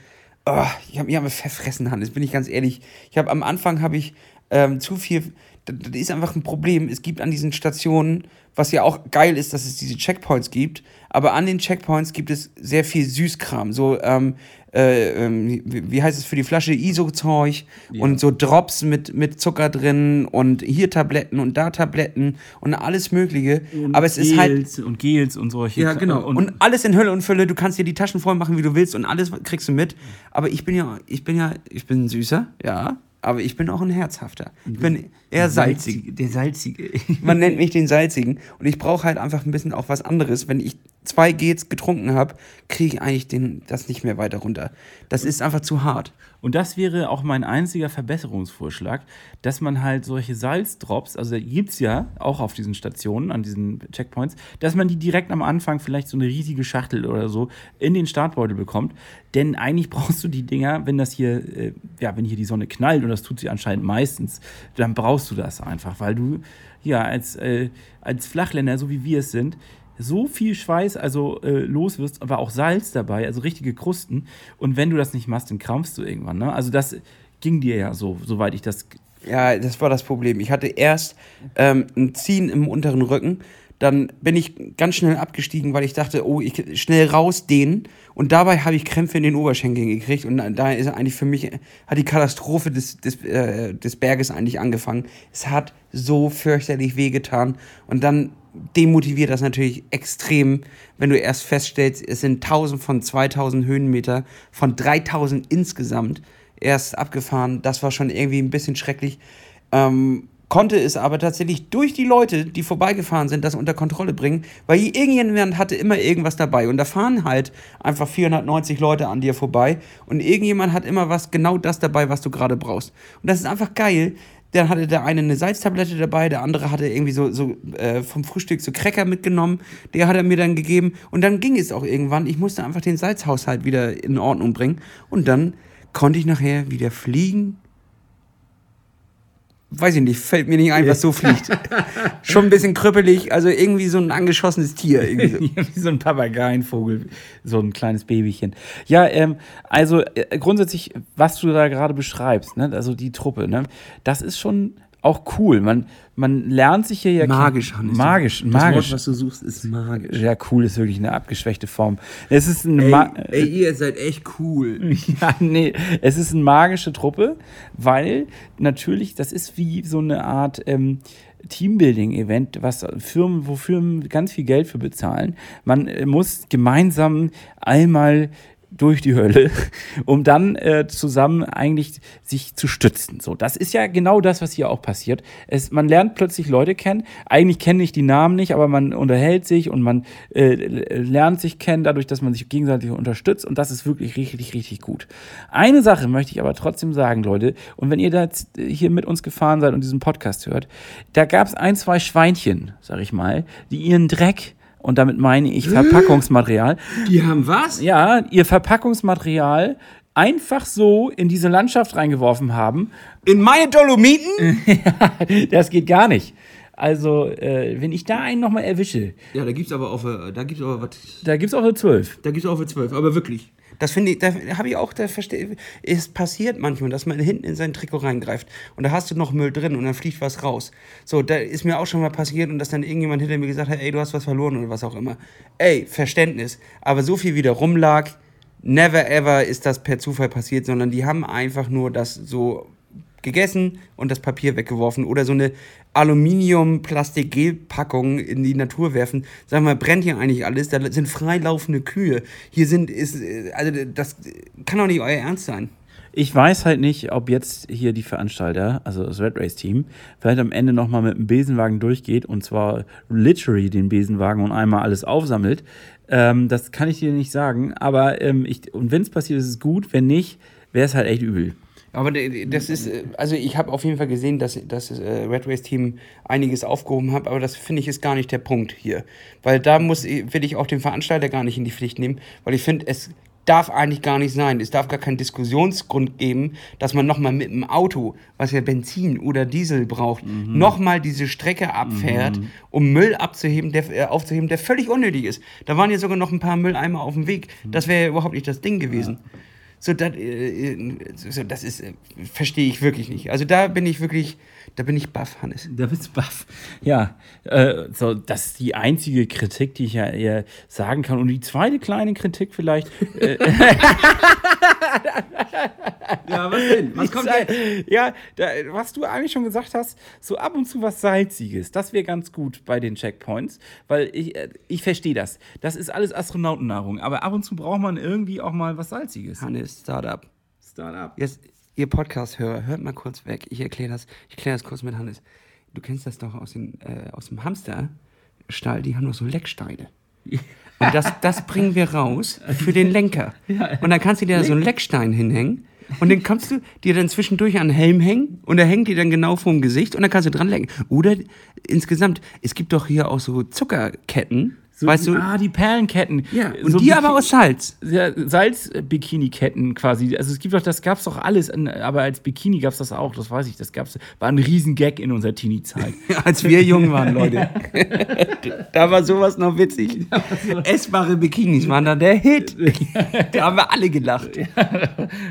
oh, ich habe mich einfach verfressen, Hannes, bin ich ganz ehrlich. Ich habe am Anfang habe ich ähm, zu viel, das, das ist einfach ein Problem. Es gibt an diesen Stationen, was ja auch geil ist, dass es diese Checkpoints gibt, aber an den Checkpoints gibt es sehr viel Süßkram, so ähm, äh, ähm, wie, heißt es für die Flasche ISO-Zeug Ja. und so Drops mit, mit Zucker drin und hier Tabletten und da Tabletten und alles Mögliche. aber es ist halt Gels und Gels und solche. ja, genau. Und, Und, alles in Hölle und Fülle. Du kannst dir die Taschen voll machen, wie du willst und alles kriegst du mit. Aber ich bin ja, ich bin ja, ich bin ein süßer, ja. Aber ich bin auch ein herzhafter. Ich bin eher salzig. Der salzige. Man nennt mich den salzigen. Und ich brauche halt einfach ein bisschen auch was anderes. Wenn ich zwei Gels getrunken habe, kriege ich eigentlich den, das nicht mehr weiter runter. Das ist einfach zu hart. Und das wäre auch mein einziger Verbesserungsvorschlag, dass man halt solche Salzdrops, also gibt es ja auch auf diesen Stationen, an diesen Checkpoints, dass man die direkt am Anfang vielleicht so eine riesige Schachtel oder so in den Startbeutel bekommt. Denn eigentlich brauchst du die Dinger, wenn das hier, äh, ja, wenn hier die Sonne knallt, und das tut sie anscheinend meistens, dann brauchst du das einfach, weil du ja als, äh, als Flachländer, so wie wir es sind, so viel Schweiß also äh, los wirst, aber auch Salz dabei, also richtige Krusten. Und wenn du das nicht machst, dann krampfst du irgendwann. Ne? Also das ging dir ja so, soweit ich das. Ja, das war das Problem. Ich hatte erst ähm, ein Ziehen im unteren Rücken. Dann bin ich ganz schnell abgestiegen, weil ich dachte, oh, ich schnell rausdehnen. Und dabei habe ich Krämpfe in den Oberschenkeln gekriegt. Und da ist eigentlich für mich, hat die Katastrophe des, des, äh, des Berges eigentlich angefangen. Es hat so fürchterlich wehgetan. Und dann demotiviert das natürlich extrem, wenn du erst feststellst, es sind 1000 von 2000 Höhenmeter, von 3000 insgesamt erst abgefahren. Das war schon irgendwie ein bisschen schrecklich. Ähm, konnte es aber tatsächlich durch die Leute, die vorbeigefahren sind, das unter Kontrolle bringen, weil irgendjemand hatte immer irgendwas dabei und da fahren halt einfach 490 Leute an dir vorbei und irgendjemand hat immer was, genau das dabei, was du gerade brauchst. Und das ist einfach geil. Dann hatte der eine eine Salztablette dabei, der andere hatte irgendwie so, so äh, vom Frühstück so Cracker mitgenommen. Der hat er mir dann gegeben. Und dann ging es auch irgendwann. Ich musste einfach den Salzhaushalt wieder in Ordnung bringen. Und dann konnte ich nachher wieder fliegen. Weiß ich nicht, fällt mir nicht ein, was so fliegt. Schon ein bisschen krüppelig, also irgendwie so ein angeschossenes Tier. Irgendwie so. Wie so ein Papageienvogel, so ein kleines Babychen. Ja, ähm, also äh, grundsätzlich, was du da gerade beschreibst, ne, also die Truppe, ne, das ist schon auch cool. Man, man lernt sich hier ja Magisch, Hannes. Magisch, das magisch. Wort, was du suchst, ist magisch. ja, cool ist wirklich eine abgeschwächte Form. Es ist ein Ma ey, ihr seid echt cool. Ja, nee, es ist eine magische Truppe, weil natürlich, das ist wie so eine Art ähm, Teambuilding-Event, was Firmen, wo Firmen ganz viel Geld für bezahlen. Man äh, muss gemeinsam einmal durch die Hölle, um dann äh, zusammen eigentlich sich zu stützen. So, das ist ja genau das, was hier auch passiert. Es, man lernt plötzlich Leute kennen. Eigentlich kenne ich die Namen nicht, aber man unterhält sich und man äh, lernt sich kennen, dadurch, dass man sich gegenseitig unterstützt. Und das ist wirklich richtig, richtig gut. Eine Sache möchte ich aber trotzdem sagen, Leute. Und wenn ihr da jetzt hier mit uns gefahren seid und diesen Podcast hört, da gab es ein, zwei Schweinchen, sag ich mal, die ihren Dreck und damit meine ich Verpackungsmaterial, Die haben was? ja, ihr Verpackungsmaterial einfach so in diese Landschaft reingeworfen haben. In meine Dolomiten? Das geht gar nicht. Also, äh, wenn ich da einen nochmal erwische, Ja, da gibt's aber auch, äh, da gibt's aber was. da gibt's auch eine 12. Da gibt's auch für zwölf, aber wirklich. Das finde ich, da habe ich auch, da verstehe es passiert manchmal, dass man hinten in sein Trikot reingreift und da hast du noch Müll drin und dann fliegt was raus. So, da ist mir auch schon mal passiert und dass dann irgendjemand hinter mir gesagt hat, ey, du hast was verloren oder was auch immer. Ey, Verständnis. Aber so viel wie da rumlag, never ever ist das per Zufall passiert, sondern die haben einfach nur das so gegessen und das Papier weggeworfen oder so eine Aluminium-Plastik-Gel-Packung in die Natur werfen. Sag mal, brennt hier eigentlich alles? Da sind freilaufende Kühe. Hier sind, ist, also das kann doch nicht euer Ernst sein. Ich weiß halt nicht, ob jetzt hier die Veranstalter, also das Red Race Team, vielleicht am Ende nochmal mit dem Besenwagen durchgeht und zwar literally den Besenwagen und einmal alles aufsammelt. Ähm, das kann ich dir nicht sagen, aber ähm, ich, und wenn es passiert, ist es gut. Wenn nicht, wäre es halt echt übel. Aber das ist, äh, also ich habe auf jeden Fall gesehen, dass das äh, Red Race Team einiges aufgehoben hat, aber das finde ich ist gar nicht der Punkt hier. Weil da muss, will ich auch den Veranstalter gar nicht in die Pflicht nehmen, weil ich finde, es darf eigentlich gar nicht sein. Es darf gar keinen Diskussionsgrund geben, dass man nochmal mit dem Auto, was ja Benzin oder Diesel braucht, nochmal diese Strecke abfährt, um Müll abzuheben, der, äh, aufzuheben, der völlig unnötig ist. Da waren ja sogar noch ein paar Mülleimer auf dem Weg. Das wäre ja überhaupt nicht das Ding gewesen. So, das, äh, äh, so, das ist, äh, verstehe ich wirklich nicht. Also da bin ich wirklich, da bin ich baff, Hannes. Da bist du baff. Ja, äh, so, das ist die einzige Kritik, die ich ja eher sagen kann. Und die zweite kleine Kritik vielleicht. Äh, Ja, was denn? Was kommt äh, Ja, da, was du eigentlich schon gesagt hast, so ab und zu was Salziges, das wäre ganz gut bei den Checkpoints, weil ich, äh, ich verstehe das. Das ist alles Astronautennahrung, aber ab und zu braucht man irgendwie auch mal was Salziges. Hannes, Startup. Startup. Jetzt, ihr Podcast-Hörer, hört mal kurz weg. Ich erkläre das, ich erkläre das kurz mit Hannes. Du kennst das doch aus, den, äh, aus dem Hamsterstall, die haben doch so Lecksteine. Und das, das bringen wir raus für den Lenker. Und dann kannst du dir da so einen Leckstein hinhängen. Und den kannst du dir dann zwischendurch an den Helm hängen und der hängt dir dann genau vorm Gesicht und dann kannst du dran lenken. Oder insgesamt, es gibt doch hier auch so Zuckerketten, So, weißt du? Ah, die Perlenketten. ja, und So die Biki- aber aus Salz. ja, Salz-Bikini-Ketten quasi. Also es gibt doch, das gab's doch alles, aber als Bikini gab's das auch, das weiß ich, das gab's, war ein Riesengag in unserer Teenie-Zeit. Als wir jung waren, Leute. da war sowas noch witzig. Essbare Bikinis waren da der Hit. Da haben wir alle gelacht.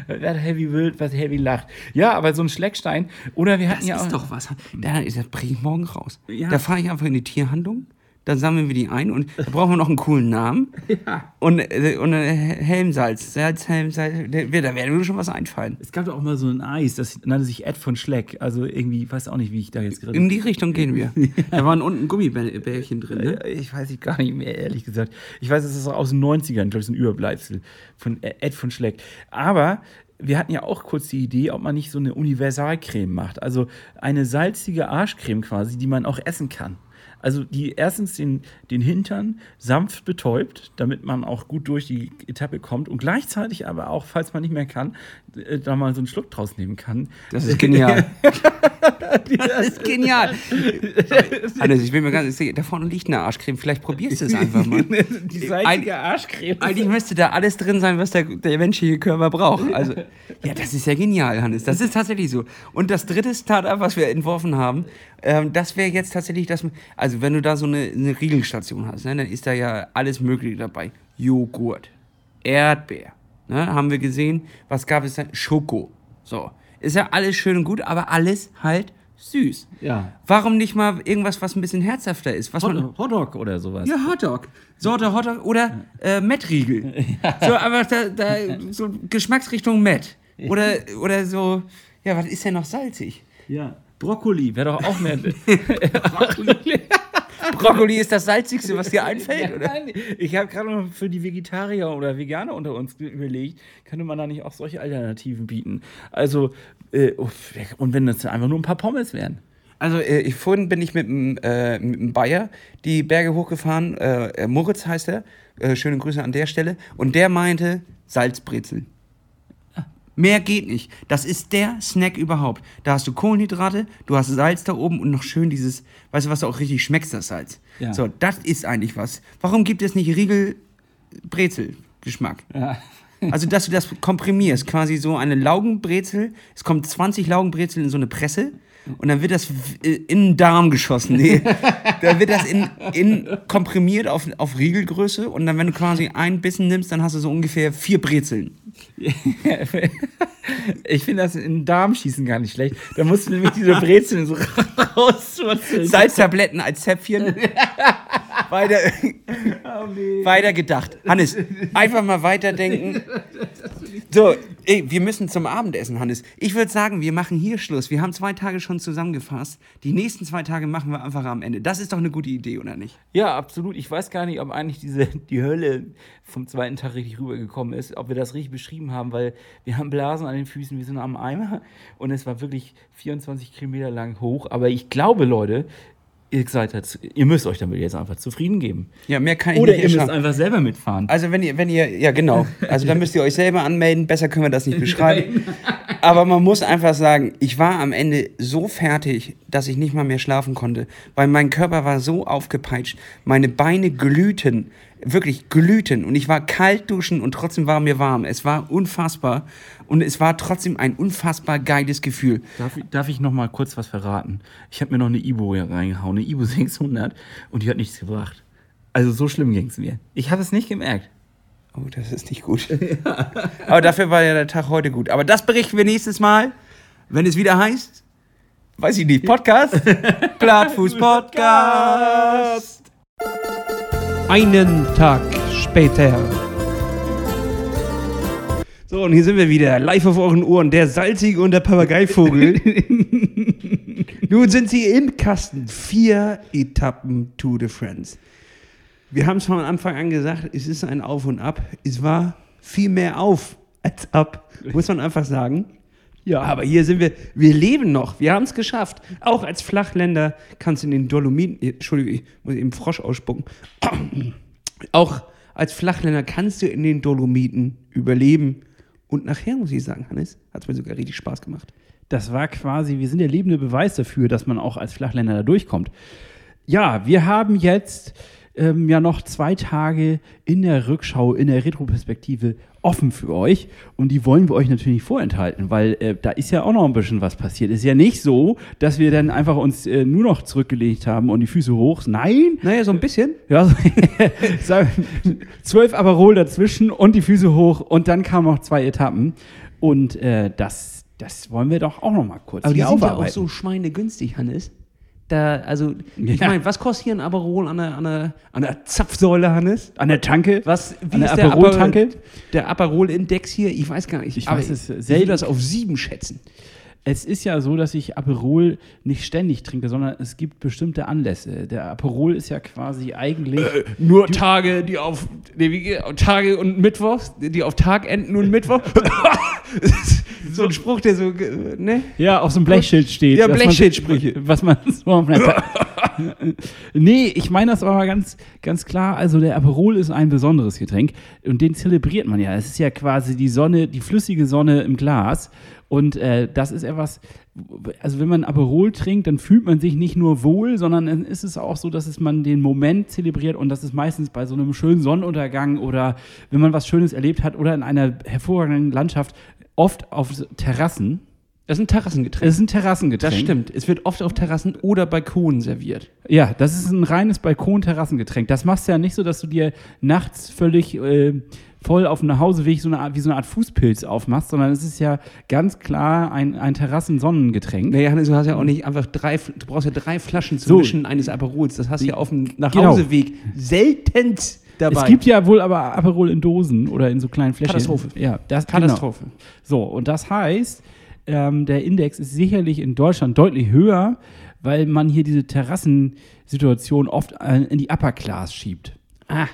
Wer Heavy wild, was Heavy lacht. Ja, aber so ein Schleckstein. Oder wir hatten Das ja auch. ist doch was. Da ist das bringe ich morgen raus. Ja. Da fahre ich einfach in die Tierhandlung. Dann sammeln wir die ein und da brauchen wir noch einen coolen Namen. Und, äh, und Helmsalz. Salz, Helmsalz. Da da werden mir schon was einfallen. Es gab doch auch mal so ein Eis, das nannte sich Ed von Schleck. Also irgendwie, weiß auch nicht, wie ich da jetzt gerade. In die Richtung gehen wir. Da waren unten Gummibärchen drin. Ne? Äh, Ich weiß ich gar nicht mehr, ehrlich gesagt. Ich weiß, es ist aus den 90ern, glaube ich, so ein Überbleibsel von Ed von Schleck. Aber wir hatten ja auch kurz die Idee, ob man nicht so eine Universalcreme macht. Also eine salzige Arschcreme quasi, die man auch essen kann. Also die erstens den, den Hintern sanft betäubt, damit man auch gut durch die Etappe kommt und gleichzeitig aber auch, falls man nicht mehr kann, da mal so einen Schluck draus nehmen kann. Das ist genial. das ist genial. Hannes, ich will mir ganz sicher, da vorne liegt eine Arschcreme. Vielleicht probierst du es einfach mal. Die salzige Arschcreme. Eigentlich müsste da alles drin sein, was der, der menschliche Körper braucht. Also, ja, das ist ja genial, Hannes. Das ist tatsächlich so. Und das dritte Startup, was wir entworfen haben, ähm, das wäre jetzt tatsächlich das. Also, wenn du da so eine, eine Riegelstation hast, ne, dann ist da ja alles Mögliche dabei. Joghurt, Erdbeer, ne, haben wir gesehen. Was gab es da? Schoko. So. Ist ja alles schön und gut, aber alles halt süß. Ja. Warum nicht mal irgendwas, was ein bisschen herzhafter ist? Was man, Hot, Hotdog oder sowas. ja, Hotdog. Sorte Hotdog oder äh, Mettriegel. So einfach da, da, so Geschmacksrichtung Met. Oder, oder so, ja, was ist denn noch salzig? Ja. Brokkoli wäre doch auch mehr. Brokkoli ist das salzigste, was dir einfällt, oder? Nein, ich habe gerade noch für die Vegetarier oder Veganer unter uns überlegt, könnte man da nicht auch solche Alternativen bieten? Also, äh, und wenn das einfach nur ein paar Pommes wären. Also, äh, ich, vorhin bin ich mit dem, äh, mit Bayer die Berge hochgefahren. Äh, äh, Moritz heißt er. Äh, schöne Grüße an der Stelle. Und der meinte Salzbrezel. Mehr geht nicht. Das ist der Snack überhaupt. Da hast du Kohlenhydrate, du hast Salz da oben und noch schön dieses, weißt du, was du auch richtig schmeckst, das Salz. Ja. So, das ist eigentlich was. Warum gibt es nicht Riegel-Brezel-Geschmack? Ja. Also, dass du das komprimierst, quasi so eine Laugenbrezel. Es kommen 20 Laugenbrezel in so eine Presse und dann wird das äh, in den Darm geschossen. Nee, da wird das in, in komprimiert auf, auf Riegelgröße und dann, wenn du quasi ein Bissen nimmst, dann hast du so ungefähr vier Brezeln. Ich finde das in den Darm schießen gar nicht schlecht. Da musst du nämlich diese Brezeln so rausschwatzeln. Salztabletten als Zäpfchen. Weiter, weiter gedacht. Hannes, einfach mal weiterdenken. So, ey, wir müssen zum Abendessen, Hannes. Ich würde sagen, wir machen hier Schluss. Wir haben zwei Tage schon zusammengefasst. Die nächsten zwei Tage machen wir einfach am Ende. Das ist doch eine gute Idee, oder nicht? Ja, absolut. Ich weiß gar nicht, ob eigentlich diese, die Hölle vom zweiten Tag richtig rübergekommen ist, ob wir das richtig beschrieben haben, weil wir haben Blasen an den Füßen, wir sind am Eimer und es war wirklich 24 Kilometer lang hoch. Aber ich glaube, Leute, ihr seid jetzt, ihr müsst euch damit jetzt einfach zufrieden geben. Ja, mehr kann ich Oder nicht ihr müsst einfach selber mitfahren. Also wenn ihr, wenn ihr, ja genau, also dann müsst ihr euch selber anmelden, besser können wir das nicht beschreiben. Aber man muss einfach sagen, ich war am Ende so fertig, dass ich nicht mal mehr schlafen konnte, weil mein Körper war so aufgepeitscht, meine Beine glühten, wirklich glühten und ich war kalt duschen und trotzdem war mir warm. Es war unfassbar und es war trotzdem ein unfassbar geiles Gefühl. Darf, ich- darf ich noch mal kurz was verraten? Ich habe mir noch eine Ibo reingehauen, eine Ibo 600 und die hat nichts gebracht. Also so schlimm ging es mir. Ich habe es nicht gemerkt. Oh, das ist nicht gut. Aber dafür war ja der Tag heute gut. Aber das berichten wir nächstes Mal, wenn es wieder heißt, weiß ich nicht, Podcast? Plattfuß Podcast. Einen Tag später. So, und hier sind wir wieder, live auf euren Ohren, der Salzige und der Papageivogel. Nun sind sie im Kasten. Vier Etappen Tour de France. Wir haben es von Anfang an gesagt, es ist ein Auf und Ab. Es war viel mehr auf als ab, muss man einfach sagen. Ja, aber hier sind wir, wir leben noch, wir haben es geschafft. Auch als Flachländer kannst du in den Dolomiten, Entschuldigung, ich muss eben Frosch ausspucken. Auch als Flachländer kannst du in den Dolomiten überleben. Und nachher muss ich sagen, Hannes, hat es mir sogar richtig Spaß gemacht. Das war quasi, wir sind der lebende Beweis dafür, dass man auch als Flachländer da durchkommt. Ja, wir haben jetzt ähm, ja noch zwei Tage in der Rückschau, in der Retroperspektive offen für euch. Und die wollen wir euch natürlich vorenthalten, weil äh, da ist ja auch noch ein bisschen was passiert. Ist ja nicht so, dass wir dann einfach uns äh, nur noch zurückgelegt haben und die Füße hoch. Nein, Naja, so ein bisschen. ja, zwölf Aperol dazwischen und die Füße hoch und dann kamen noch zwei Etappen. Und äh, das, das wollen wir doch auch noch mal kurz Aber die sind ja auch so schweinegünstig, Hannes. Da, also, ich meine, was kostet hier ein Aperol an der, an der, an der Zapfsäule, Hannes? An der Tanke? Was, wie An der ist der Aperol-Tanke? Aperol, der Aperol-Index hier? Ich weiß gar nicht. Ich weiß es Ich selten. will das auf sieben schätzen. Es ist ja so, dass ich Aperol nicht ständig trinke, sondern es gibt bestimmte Anlässe. Der Aperol ist ja quasi eigentlich. Nur Tage, die auf, nee, wie, Tage und Mittwochs, die auf Tag enden und Mittwoch. so ein Spruch, der so, äh, ne? Ja, auf so einem Blechschild steht. Ja, Blechschildsprüche. Was man so auf einer Nee, ich meine das aber mal ganz, ganz klar. Also der Aperol ist ein besonderes Getränk und den zelebriert man ja. Es ist ja quasi die Sonne, die flüssige Sonne im Glas. Und äh, das ist etwas, also wenn man Aperol trinkt, dann fühlt man sich nicht nur wohl, sondern dann ist es auch so, dass es man den Moment zelebriert und das ist meistens bei so einem schönen Sonnenuntergang oder wenn man was Schönes erlebt hat oder in einer hervorragenden Landschaft, oft auf Terrassen. Das ist ein Terrassengetränk. Es ist ein Terrassengetränk. Das stimmt. Es wird oft auf Terrassen oder Balkonen serviert. Ja, das ist ein reines Balkon-Terrassengetränk. Das machst du ja nicht so, dass du dir nachts völlig äh, voll auf dem Nachhauseweg so eine Art, wie so eine Art Fußpilz aufmachst, sondern es ist ja ganz klar ein, ein Terrassensonnengetränk. Naja, du hast ja auch nicht einfach drei, du brauchst ja drei Flaschen zum So. Mischen eines Aperols. Das hast du ja auf dem Genau. Nachhauseweg seltenst dabei. Es gibt ja wohl aber Aperol in Dosen oder in so kleinen Fläschchen. Katastrophe. Ja, das Katastrophe. Genau. So, und das heißt, ähm, der Index ist sicherlich in Deutschland deutlich höher, weil man hier diese Terrassensituation oft äh, in die Upper Class schiebt. Ah,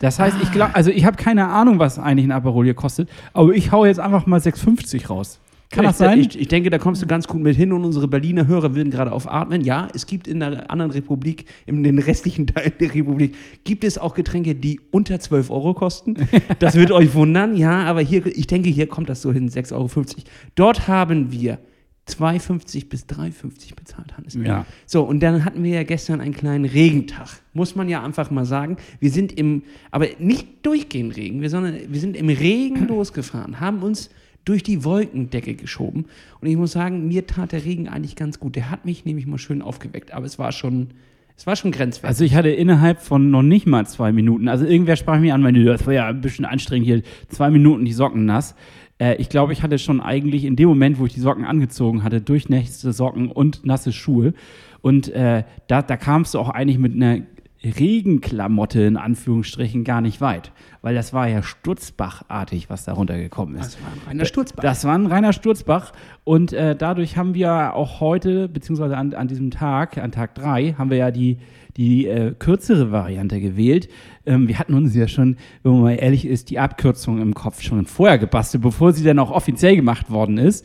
Das heißt, ich glaube, also ich habe keine Ahnung, was eigentlich ein Aperol hier kostet, aber ich hau jetzt einfach mal 6,50 raus. Kann das ich, sein? Ich, ich denke, da kommst du ganz gut mit hin und unsere Berliner Hörer würden gerade aufatmen. Ja, es gibt in der anderen Republik, in den restlichen Teilen der Republik, gibt es auch Getränke, die unter 12 Euro kosten. Das wird euch wundern, ja, aber hier, ich denke, hier kommt das so hin, 6,50 Euro. Dort haben wir 2,50 bis 3,50 bezahlt, Hannes. Ja. So, und dann hatten wir ja gestern einen kleinen Regentag. Muss man ja einfach mal sagen. Wir sind im, aber nicht durchgehend Regen, wir, sondern wir sind im Regen losgefahren, haben uns durch die Wolkendecke geschoben. Und ich muss sagen, mir tat der Regen eigentlich ganz gut. Der hat mich nämlich mal schön aufgeweckt, aber es war schon, es war schon grenzwertig. Also ich hatte innerhalb von noch nicht mal zwei Minuten, also irgendwer sprach mir an, meinte, das war ja ein bisschen anstrengend hier, zwei Minuten die Socken nass. Äh, ich glaube, ich hatte schon eigentlich in dem Moment, wo ich die Socken angezogen hatte, durchnässte Socken und nasse Schuhe. Und äh, da, da kamst du auch eigentlich mit einer Regenklamotte in Anführungsstrichen gar nicht weit. Weil das war ja Sturzbachartig, was da runtergekommen ist. das war ein reiner Sturzbach. Das war ein reiner Sturzbach und äh, dadurch haben wir auch heute, beziehungsweise an, an diesem Tag, an Tag 3, haben wir ja die, die äh, kürzere Variante gewählt. Ähm, wir hatten uns ja schon, wenn man mal ehrlich ist, die Abkürzung im Kopf schon vorher gebastelt, bevor sie dann auch offiziell gemacht worden ist.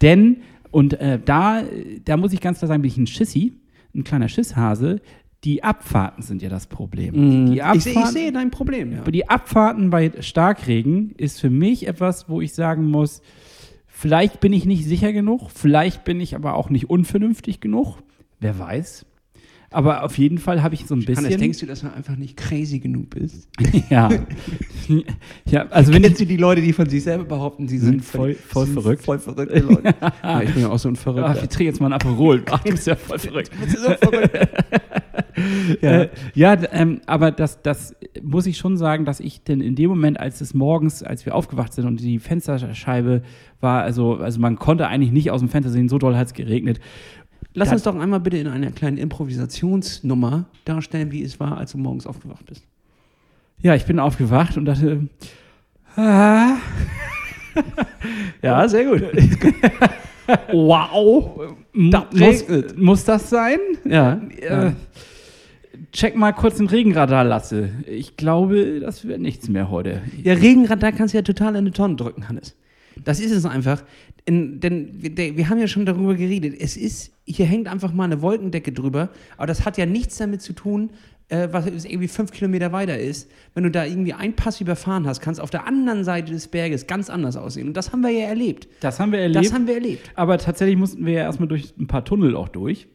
Denn, und äh, da, da muss ich ganz klar sagen, bin ich ein Schissi, ein kleiner Schisshase. Die Abfahrten sind ja das Problem. Die Mhm. ich, Abfahrten, seh- ich sehe dein Problem, ja. aber die Abfahrten bei Starkregen ist für mich etwas, wo ich sagen muss, vielleicht bin ich nicht sicher genug, vielleicht bin ich aber auch nicht unvernünftig genug. Wer weiß. Aber auf jeden Fall habe ich so ein bisschen. Hannes, denkst du, dass du einfach nicht crazy genug bist? ja. ja, also wenn Kennst ich. du die Leute, die von sich selber behaupten, sie sind Sind voll- voll sind verrückt? Voll verrückte Leute. ja, ich bin ja auch so ein Ach, Verrückter. ich trinke jetzt mal ein Aperol. Ach, du bist ja voll verrückt. so verrückt. Ja, äh, ja ähm, aber das, das muss ich schon sagen, dass ich denn in dem Moment, als es morgens, als wir aufgewacht sind und die Fensterscheibe war, also, also man konnte eigentlich nicht aus dem Fenster sehen, so doll hat es geregnet. Lass Da- uns doch einmal bitte in einer kleinen Improvisationsnummer darstellen, wie es war, als du morgens aufgewacht bist. Ja, ich bin aufgewacht und dachte, ah. ja, sehr gut. wow. Da muss, muss das sein? Ja. Äh, check mal kurz den Regenradar, Lasse. Ich glaube, das wird nichts mehr heute. Ja, Regenradar kannst du ja total in eine Tonne drücken, Hannes. Das ist es einfach. In, denn wir, wir haben ja schon darüber geredet. Es ist, hier hängt einfach mal eine Wolkendecke drüber, aber das hat ja nichts damit zu tun, äh, was irgendwie fünf Kilometer weiter ist. Wenn du da irgendwie einen Pass überfahren hast, kann es auf der anderen Seite des Berges ganz anders aussehen. Und das haben wir ja erlebt. Das haben wir erlebt. Das haben wir erlebt. aber tatsächlich mussten wir ja erstmal durch ein paar Tunnel auch durch.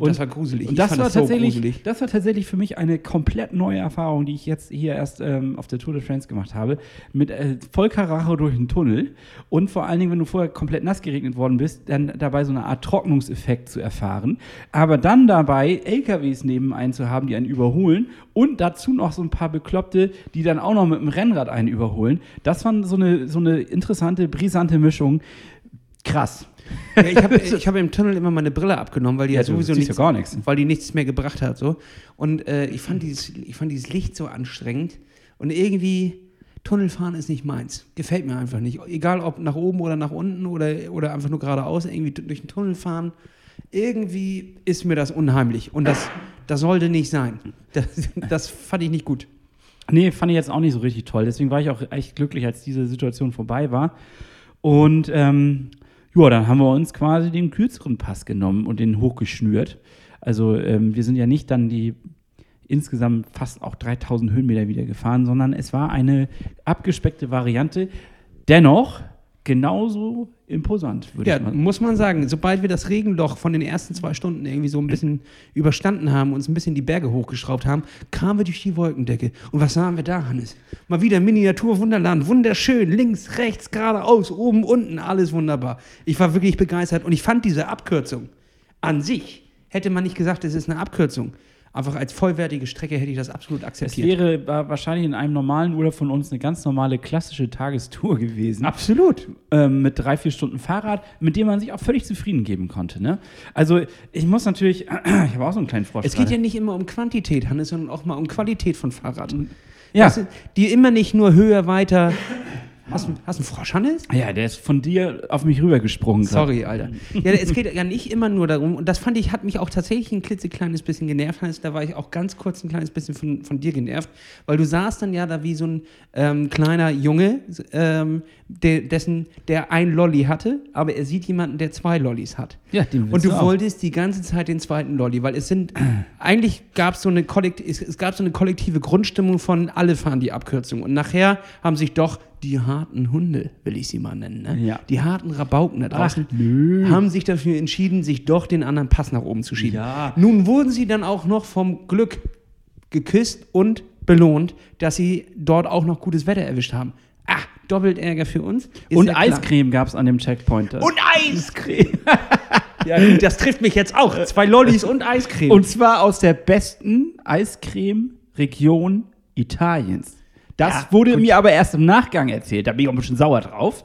Oh, das war gruselig. Und das war, das so tatsächlich, gruselig. das war tatsächlich für mich eine komplett neue Erfahrung, die ich jetzt hier erst ähm, auf der Tour de France gemacht habe. Mit äh, Vollkaracho durch einen Tunnel und vor allen Dingen, wenn du vorher komplett nass geregnet worden bist, dann dabei so eine Art Trocknungseffekt zu erfahren. Aber dann dabei LKWs neben einen zu haben, die einen überholen und dazu noch so ein paar Bekloppte, die dann auch noch mit dem Rennrad einen überholen. Das war so eine, so eine interessante, brisante Mischung. Krass. Ja, ich habe hab im Tunnel immer meine Brille abgenommen, weil die ja, Ja, sowieso nichts, gar nichts. weil die nichts mehr gebracht hat. So. Und äh, ich, fand dieses, ich fand dieses Licht so anstrengend. Und irgendwie, Tunnelfahren ist nicht meins. Gefällt mir einfach nicht. Egal ob nach oben oder nach unten oder, oder einfach nur geradeaus, irgendwie durch den Tunnel fahren. Irgendwie ist mir das unheimlich. Und das, das sollte nicht sein. Das, das fand ich nicht gut. Nee, fand ich jetzt auch nicht so richtig toll. Deswegen war ich auch echt glücklich, als diese Situation vorbei war. Und ähm, ja, dann haben wir uns quasi den kürzeren Pass genommen und den hochgeschnürt. Also ähm, wir sind ja nicht dann die insgesamt fast auch 3000 Höhenmeter wieder gefahren, sondern es war eine abgespeckte Variante. Dennoch genauso imposant, würde Ja, ich mal muss man sagen, sobald wir das Regenloch von den ersten zwei Stunden irgendwie so ein bisschen überstanden haben, uns ein bisschen die Berge hochgeschraubt haben, kamen wir durch die Wolkendecke. Und was sahen wir da, Hannes? Mal wieder Miniatur-Wunderland, wunderschön, links, rechts, geradeaus, oben, unten, alles wunderbar. Ich war wirklich begeistert und ich fand diese Abkürzung an sich, hätte man nicht gesagt, es ist eine Abkürzung. Einfach als vollwertige Strecke hätte ich das absolut Es akzeptiert. wäre wa- wahrscheinlich in einem normalen Urlaub von uns eine ganz normale klassische Tagestour gewesen. absolut. ähm, mit drei, vier Stunden Fahrrad, mit dem man sich auch völlig zufrieden geben konnte. Ne? Also ich muss natürlich, ich habe auch so einen kleinen Frosch. Es geht ja nicht immer um Quantität, Hannes, sondern auch mal um Qualität von Fahrrad. Ja. Weißt du, die immer nicht nur höher, weiter. Hast du hast du einen Frosch, Hannes? ja, der ist von dir auf mich rübergesprungen. Sorry, Alter. Ja, es geht ja nicht immer nur darum, und das fand ich, hat mich auch tatsächlich ein klitzekleines bisschen genervt, Hannes. Da war ich auch ganz kurz ein kleines bisschen von, von dir genervt, weil du saßt dann ja da wie so ein ähm, kleiner Junge, ähm, der, dessen, der ein Lolli hatte, aber er sieht jemanden, der zwei Lollis hat. Ja, den Und du auch. wolltest die ganze Zeit den zweiten Lolli, weil es sind, eigentlich gab es so es, es gab so eine kollektive Grundstimmung von alle fahren die Abkürzung. Und nachher haben sich doch die harten Hunde, will ich sie mal nennen, ne? Ja. die harten Rabauken da draußen, nö. haben sich dafür entschieden, sich doch den anderen Pass nach oben zu schieben. Ja. Nun wurden sie dann auch noch vom Glück geküsst und belohnt, dass sie dort auch noch gutes Wetter erwischt haben. Ah, doppelt Ärger für uns. Ist Und ja. Eiscreme gab es an dem Checkpoint. Und Eiscreme. ja, das trifft mich jetzt auch. Zwei Lollis und Eiscreme. Und zwar aus der besten Eiscreme-Region Italiens. Das Ja, wurde gut. mir aber erst im Nachgang erzählt. Da bin ich auch ein bisschen sauer drauf.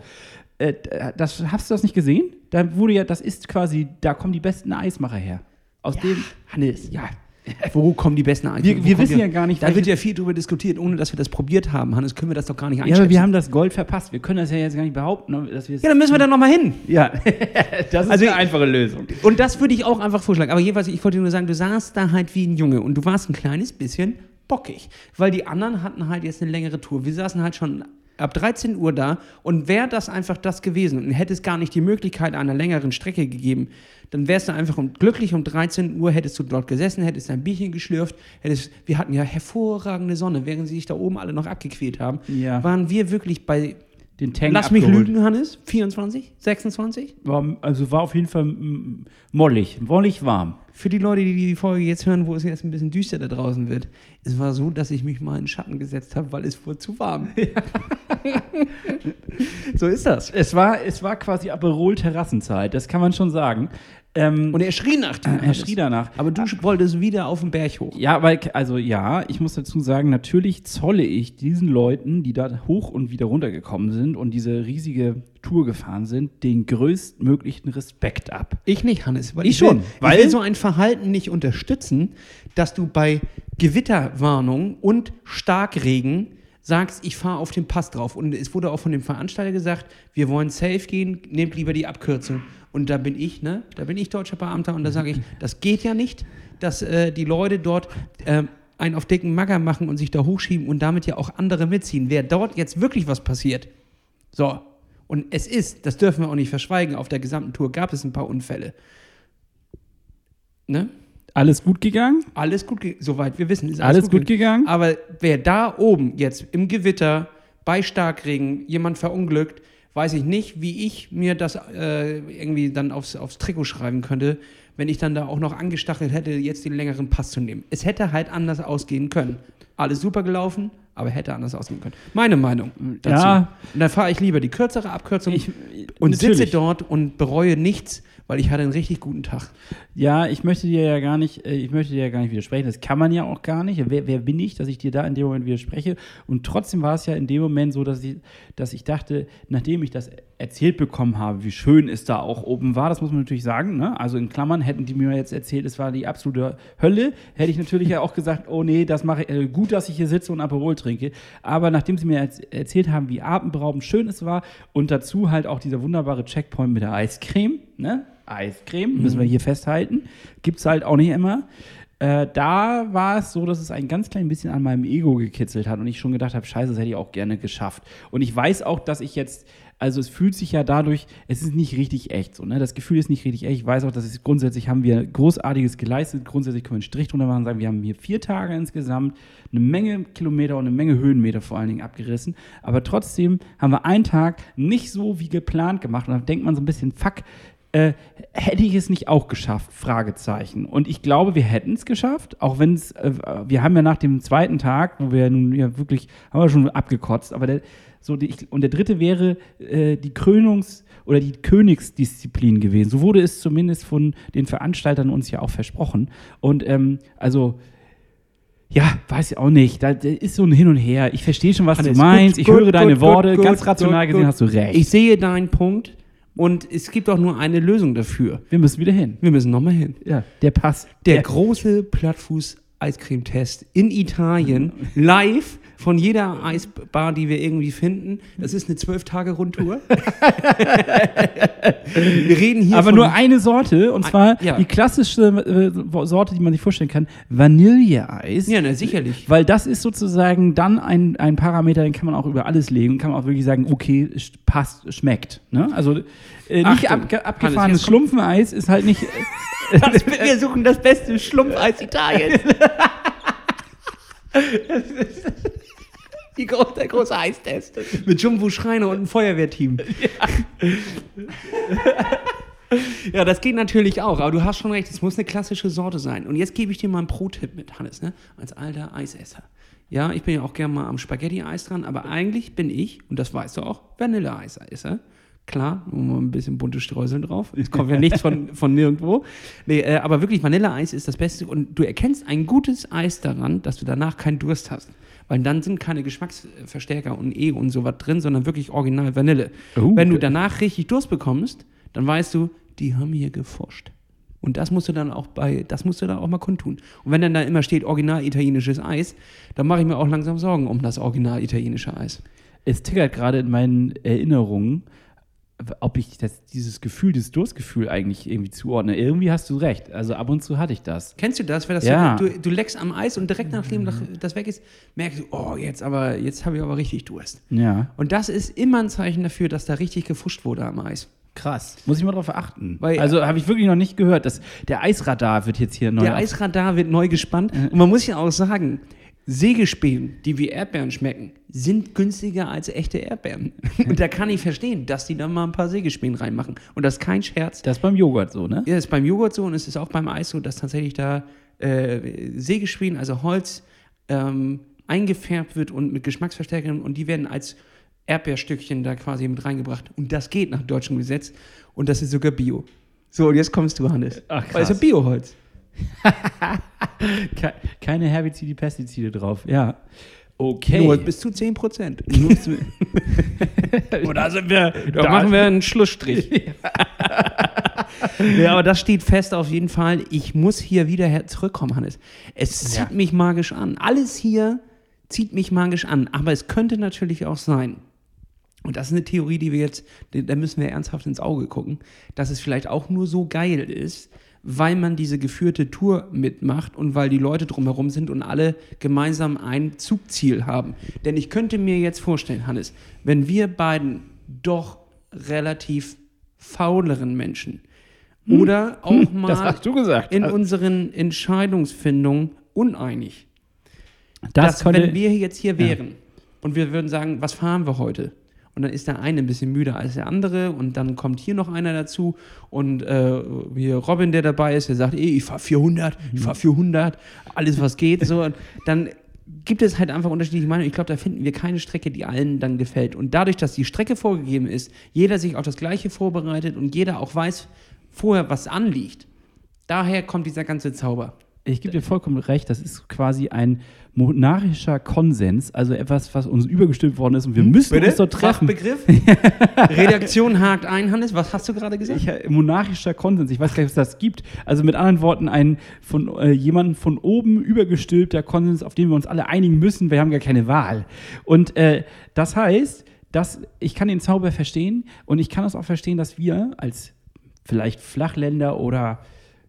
Äh, das, hast du das nicht gesehen? Da wurde ja, das ist quasi, da kommen die besten Eismacher her. Aus dem. Hannes, ja. Wo kommen die besten Eiscreme? Wir- wir wissen ja gar nicht, Da wird ja viel drüber diskutiert, ohne dass wir das probiert haben. Hannes, können wir das doch gar nicht Ja, einschätzen. aber wir haben das Gold verpasst. Wir können das ja jetzt gar nicht behaupten, dass wir es. ja, dann müssen wir da nochmal hin. Ja, das ist Also- eine einfache Lösung. Und das würde ich auch einfach vorschlagen. Aber jedenfalls, ich wollte nur sagen, du saßt da halt wie ein Junge und du warst ein kleines bisschen bockig. Weil die anderen hatten halt jetzt eine längere Tour. Wir saßen halt schon ab 13 Uhr da und wäre das einfach das gewesen und hätte es gar nicht die Möglichkeit einer längeren Strecke gegeben, dann wärst du einfach um, glücklich um 13 Uhr, hättest du dort gesessen, hättest dein Bierchen geschlürft, hättest, wir hatten ja hervorragende Sonne, während sie sich da oben alle noch abgequält haben, Ja. waren wir wirklich bei, Den Tank lass mich abgeholt. lügen, Hannes, 24, 26? War, also war auf jeden Fall mollig, mollig warm. Für die Leute, die die Folge jetzt hören, wo es jetzt ein bisschen düster da draußen wird, es war so, dass ich mich mal in den Schatten gesetzt habe, weil es wurde zu warm. so ist das. Es war, es war quasi Aperol-Terrassenzeit, das kann man schon sagen. Ähm, Und er schrie nach dir. er schrie danach. Aber du wolltest wieder auf den Berg hoch. Ja, weil, also ja, ich muss dazu sagen, natürlich zolle ich diesen Leuten, die da hoch und wieder runtergekommen sind und diese riesige Tour gefahren sind, den größtmöglichen Respekt ab. Ich nicht, Hannes. Weil Ich schon, Will, weil- ich will so ein Verhalten nicht unterstützen, dass du bei Gewitterwarnung und Starkregen sagst, ich fahre auf den Pass drauf. Und es wurde auch von dem Veranstalter gesagt, wir wollen safe gehen, nehmt lieber die Abkürzung. Und da bin ich, ne? Da bin ich deutscher Beamter und da sage ich, das geht ja nicht, dass äh, die Leute dort ähm, einen auf dicken Magger machen und sich da hochschieben und damit ja auch andere mitziehen. Wer dort jetzt wirklich was passiert, so. Und es ist, das dürfen wir auch nicht verschweigen, auf der gesamten Tour gab es ein paar Unfälle. Ne? Alles gut gegangen? Alles gut, ge- soweit wir wissen, ist Alles gut gegangen? Aber wer da oben jetzt im Gewitter bei Starkregen jemand verunglückt, weiß ich nicht, wie ich mir das äh, irgendwie dann aufs, aufs Trikot schreiben könnte, wenn ich dann da auch noch angestachelt hätte, jetzt den längeren Pass zu nehmen. Es hätte halt anders ausgehen können. Alles super gelaufen, aber hätte anders ausgehen können. Meine Meinung dazu. Ja. Und dann fahre ich lieber die kürzere Abkürzung Ich- und natürlich. sitze dort und bereue nichts, weil ich hatte einen richtig guten Tag. Ja, ich möchte dir ja gar nicht, äh, ich möchte dir ja gar nicht widersprechen. Das kann man ja auch gar nicht. Wer, wer bin ich, dass ich dir da in dem Moment widerspreche? Und trotzdem war es ja in dem Moment so, dass ich, dass ich dachte, nachdem ich das erzählt bekommen habe, wie schön es da auch oben war, das muss man natürlich sagen. Ne? Also in Klammern hätten die mir jetzt erzählt, es war die absolute Hölle, hätte ich natürlich ja auch gesagt, oh nee, das mache ich, äh, gut, dass ich hier sitze und Aperol trinke. Aber nachdem sie mir erz- erzählt haben, wie atemberaubend schön es war und dazu halt auch dieser wunderbare Checkpoint mit der Eiscreme, ne? Eiscreme, müssen wir hier festhalten. Gibt es halt auch nicht immer. Äh, da war es so, dass es ein ganz klein bisschen an meinem Ego gekitzelt hat und ich schon gedacht habe, scheiße, das hätte ich auch gerne geschafft. Und ich weiß auch, dass ich jetzt, also es fühlt sich ja dadurch, es ist nicht richtig echt so, ne? Das Gefühl ist nicht richtig echt. Ich weiß auch, dass es grundsätzlich haben wir Großartiges geleistet. Grundsätzlich können wir einen Strich drunter machen und sagen, wir haben hier vier Tage insgesamt eine Menge Kilometer und eine Menge Höhenmeter vor allen Dingen abgerissen. Aber trotzdem haben wir einen Tag nicht so wie geplant gemacht. Und dann denkt man so ein bisschen, fuck, äh, hätte ich es nicht auch geschafft? Fragezeichen. Und ich glaube, wir hätten es geschafft, auch wenn es, äh, wir haben ja nach dem zweiten Tag, wo wir nun ja wirklich, haben wir schon abgekotzt, aber der, so die, und der dritte wäre äh, die Krönungs- oder die Königsdisziplin gewesen. So wurde es zumindest von den Veranstaltern uns ja auch versprochen. Und ähm, also ja, weiß ich auch nicht. Da, ist so ein Hin und Her. Ich verstehe schon, was Hannes, du meinst. gut, ich gut, höre deine gut, Worte. gut, Ganz gut, rational gut, gesehen gut. hast du recht. Ich sehe deinen Punkt und es gibt auch nur eine Lösung dafür. Wir müssen wieder hin. Wir müssen nochmal hin. Ja, der Pass. Der große Plattfuß-Eiscreme-Test in Italien, live von jeder Eisbar, die wir irgendwie finden. Das ist eine Zwölf-Tage-Rundtour. wir reden hier Aber nur eine Sorte, und Ein- zwar ja. die klassische äh, Sorte, die man sich vorstellen kann: Vanilleeis. Ja, na, sicherlich. Weil das ist sozusagen dann ein, ein Parameter, den kann man auch über alles legen und kann man auch wirklich sagen, okay, passt, schmeckt. Ne? Also äh, nicht abge abgefahrenes Schlumpfeneis ist halt nicht. wir suchen das beste Schlumpfeis Italiens. Die gro der große Eistest. Mit Jumbo Schreiner und einem Feuerwehrteam. Ja. das geht natürlich auch, aber du hast schon recht, es muss eine klassische Sorte sein. Und jetzt gebe ich dir mal einen Pro-Tipp mit, Hannes, ne? als alter Eisesser. Ja, ich bin ja auch gerne mal am Spaghetti-Eis dran, aber eigentlich bin ich, und das weißt du auch, Vanilleeisesser. Klar, nur mal ein bisschen bunte Streuseln drauf. Es kommt ja nichts von, von nirgendwo. Nee, äh, aber wirklich, Vanilleeis ist das Beste. Und du erkennst ein gutes Eis daran, dass du danach keinen Durst hast. Weil dann sind keine Geschmacksverstärker und E und sowas drin, sondern wirklich original Vanille. Oh, Wenn du danach richtig Durst bekommst, dann weißt du, die haben hier geforscht. Und das musst du dann auch bei, das musst du dann auch mal kundtun. Und wenn dann da immer steht original italienisches Eis, dann mache ich mir auch langsam Sorgen um das original italienische Eis. es tickert gerade in meinen Erinnerungen, ob ich das, dieses Gefühl, dieses Durstgefühl eigentlich irgendwie zuordne. Irgendwie hast du recht. Also ab und zu hatte ich das. Kennst du das? Wenn das Ja. so, du, du leckst am Eis und direkt nachdem das- das weg ist, merkst du, oh, jetzt aber, jetzt habe ich aber richtig Durst. Ja. Und das ist immer ein Zeichen dafür, dass da richtig gefuscht wurde am Eis. Krass. Muss ich mal drauf achten. Weil- also habe ich wirklich noch nicht gehört. Dass der Eisradar wird jetzt hier neu. Der Eisradar wird neu gespannt. Und man muss ja auch sagen, Sägespänen, die wie Erdbeeren schmecken, sind günstiger als echte Erdbeeren. Und da kann ich verstehen, dass die da mal ein paar Sägespänen reinmachen. Und das ist kein Scherz. Das ist beim Joghurt so, ne? Ja, das ist beim Joghurt so und es ist auch beim Eis so, dass tatsächlich da äh, Sägespänen, also Holz, ähm, eingefärbt wird und mit Geschmacksverstärkern und die werden als Erdbeerstückchen da quasi mit reingebracht. Und das geht nach deutschem Gesetz und das ist sogar Bio. So, und jetzt kommst du, Hannes. Ach, Weil es ist krass. ja Bioholz. Ke keine Herbizide, Pestizide drauf. Ja. Okay. Nur bis zu 10 Prozent. Da sind wir, da, Da- machen wir einen Schlussstrich. ja, aber das steht fest auf jeden Fall. Ich muss hier wieder zurückkommen, Hannes. Es zieht Ja. mich magisch an. Alles hier zieht mich magisch an. Aber es könnte natürlich auch sein, und das ist eine Theorie, die wir jetzt, da müssen wir ernsthaft ins Auge gucken, dass es vielleicht auch nur so geil ist, weil man diese geführte Tour mitmacht und weil die Leute drumherum sind und alle gemeinsam ein Zugziel haben. Denn ich könnte mir jetzt vorstellen, Hannes, wenn wir beiden doch relativ fauleren Menschen oder auch mal du gesagt. in unseren Entscheidungsfindungen uneinig das dass, könnte, wenn wir jetzt hier wären und wir würden sagen, was fahren wir heute? Und dann ist der eine ein bisschen müder als der andere und dann kommt hier noch einer dazu und äh, hier Robin, der dabei ist, der sagt, ey, ich fahre 400, ich fahre 400, alles was geht, so. Und dann gibt es halt einfach unterschiedliche Meinungen. Ich glaube, da finden wir keine Strecke, die allen dann gefällt. Und dadurch, dass die Strecke vorgegeben ist, jeder sich auf das Gleiche vorbereitet und jeder auch weiß vorher, was anliegt, daher kommt dieser ganze Zauber. Ich gebe dir vollkommen recht, das ist quasi ein monarchischer Konsens, also etwas, was uns übergestimmt worden ist und wir müssen uns dort treffen. Fachbegriff? Redaktion hakt ein, Hannes. Was hast du gerade gesagt? Ich, äh, monarchischer Konsens, ich weiß gar nicht, was das gibt. Also mit anderen Worten, ein von äh, jemandem von oben übergestülpter Konsens, auf den wir uns alle einigen müssen, wir haben gar keine Wahl. Und äh, das heißt, dass ich kann den Zauber verstehen und ich kann es auch verstehen, dass wir als vielleicht Flachländer oder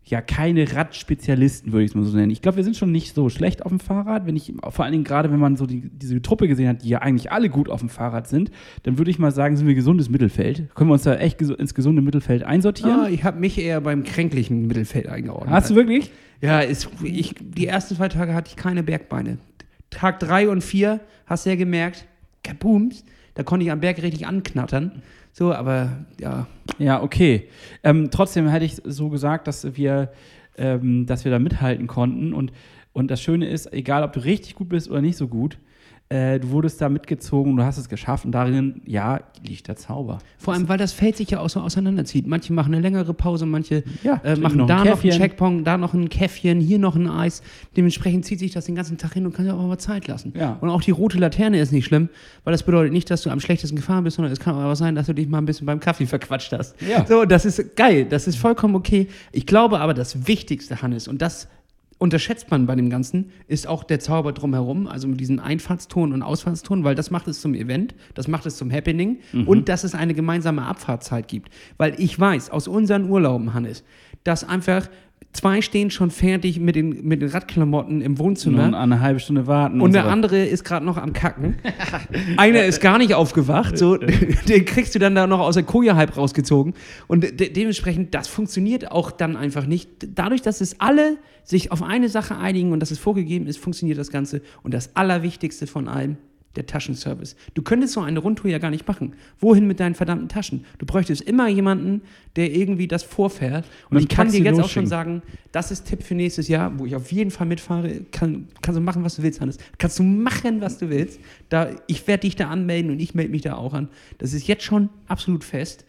ja keine Radspezialisten, würde ich es mal so nennen. Ich glaube, wir sind schon nicht so schlecht auf dem Fahrrad. Wenn ich, vor allen Dingen gerade, wenn man so die, diese Truppe gesehen hat, die ja eigentlich alle gut auf dem Fahrrad sind, dann würde ich mal sagen, sind wir gesundes Mittelfeld. Können wir uns da echt gesu- ins gesunde Mittelfeld einsortieren? Ja, ich habe mich eher beim kränklichen Mittelfeld eingeordnet. Hast du wirklich? Ja, ist, ich, die ersten zwei Tage hatte ich keine Bergbeine. Tag drei und vier hast du ja gemerkt, kabooms, da konnte ich am Berg richtig anknattern. So, aber ja, Ja, okay. Ähm, trotzdem hätte ich so gesagt, dass wir, ähm, dass wir da mithalten konnten. Und, und das Schöne ist, egal ob du richtig gut bist oder nicht so gut, äh, du wurdest da mitgezogen, du hast es geschafft. Und darin, ja, liegt der Zauber. vor allem, weil das Feld sich ja auch so auseinanderzieht. Manche machen eine längere Pause, manche Ja, äh, machen noch ein da noch einen Käffchen. Checkpoint, da noch ein Käffchen, hier noch ein Eis. Dementsprechend zieht sich das den ganzen Tag hin und kann ja auch mal Zeit lassen. Ja. Und auch die rote Laterne ist nicht schlimm, weil das bedeutet nicht, dass du am schlechtesten gefahren bist, sondern es kann aber sein, dass du dich mal ein bisschen beim Kaffee verquatscht hast. Ja. So, das ist geil, das ist vollkommen okay. Ich glaube aber, das Wichtigste, Hannes, und das unterschätzt man bei dem Ganzen, ist auch der Zauber drumherum, also mit diesen Einfahrtston und Ausfahrtston, weil das macht es zum Event, das macht es zum Happening und dass es eine gemeinsame Abfahrtzeit gibt. Weil ich weiß aus unseren Urlauben, Hannes, dass einfach zwei stehen schon fertig mit den, mit den Radklamotten im Wohnzimmer. Nur eine halbe Stunde warten. Und der so. andere ist gerade noch am Kacken. Einer ist gar nicht aufgewacht. So, den kriegst du dann da noch aus der Koje halb rausgezogen. Und de dementsprechend, das funktioniert auch dann einfach nicht. Dadurch, dass es alle sich auf eine Sache einigen und dass es vorgegeben ist, funktioniert das Ganze. Und das Allerwichtigste von allem, der Taschenservice. Du könntest so eine Rundtour ja gar nicht machen. Wohin mit deinen verdammten Taschen? Du bräuchtest immer jemanden, der irgendwie das vorfährt. Und ich kann dir jetzt auch schon sagen, das ist Tipp für nächstes Jahr, wo ich auf jeden Fall mitfahre. Kann, kannst du machen, was du willst, Hannes. Kannst du machen, was du willst. Da, ich werde dich da anmelden und ich melde mich da auch an. Das ist jetzt schon absolut fest.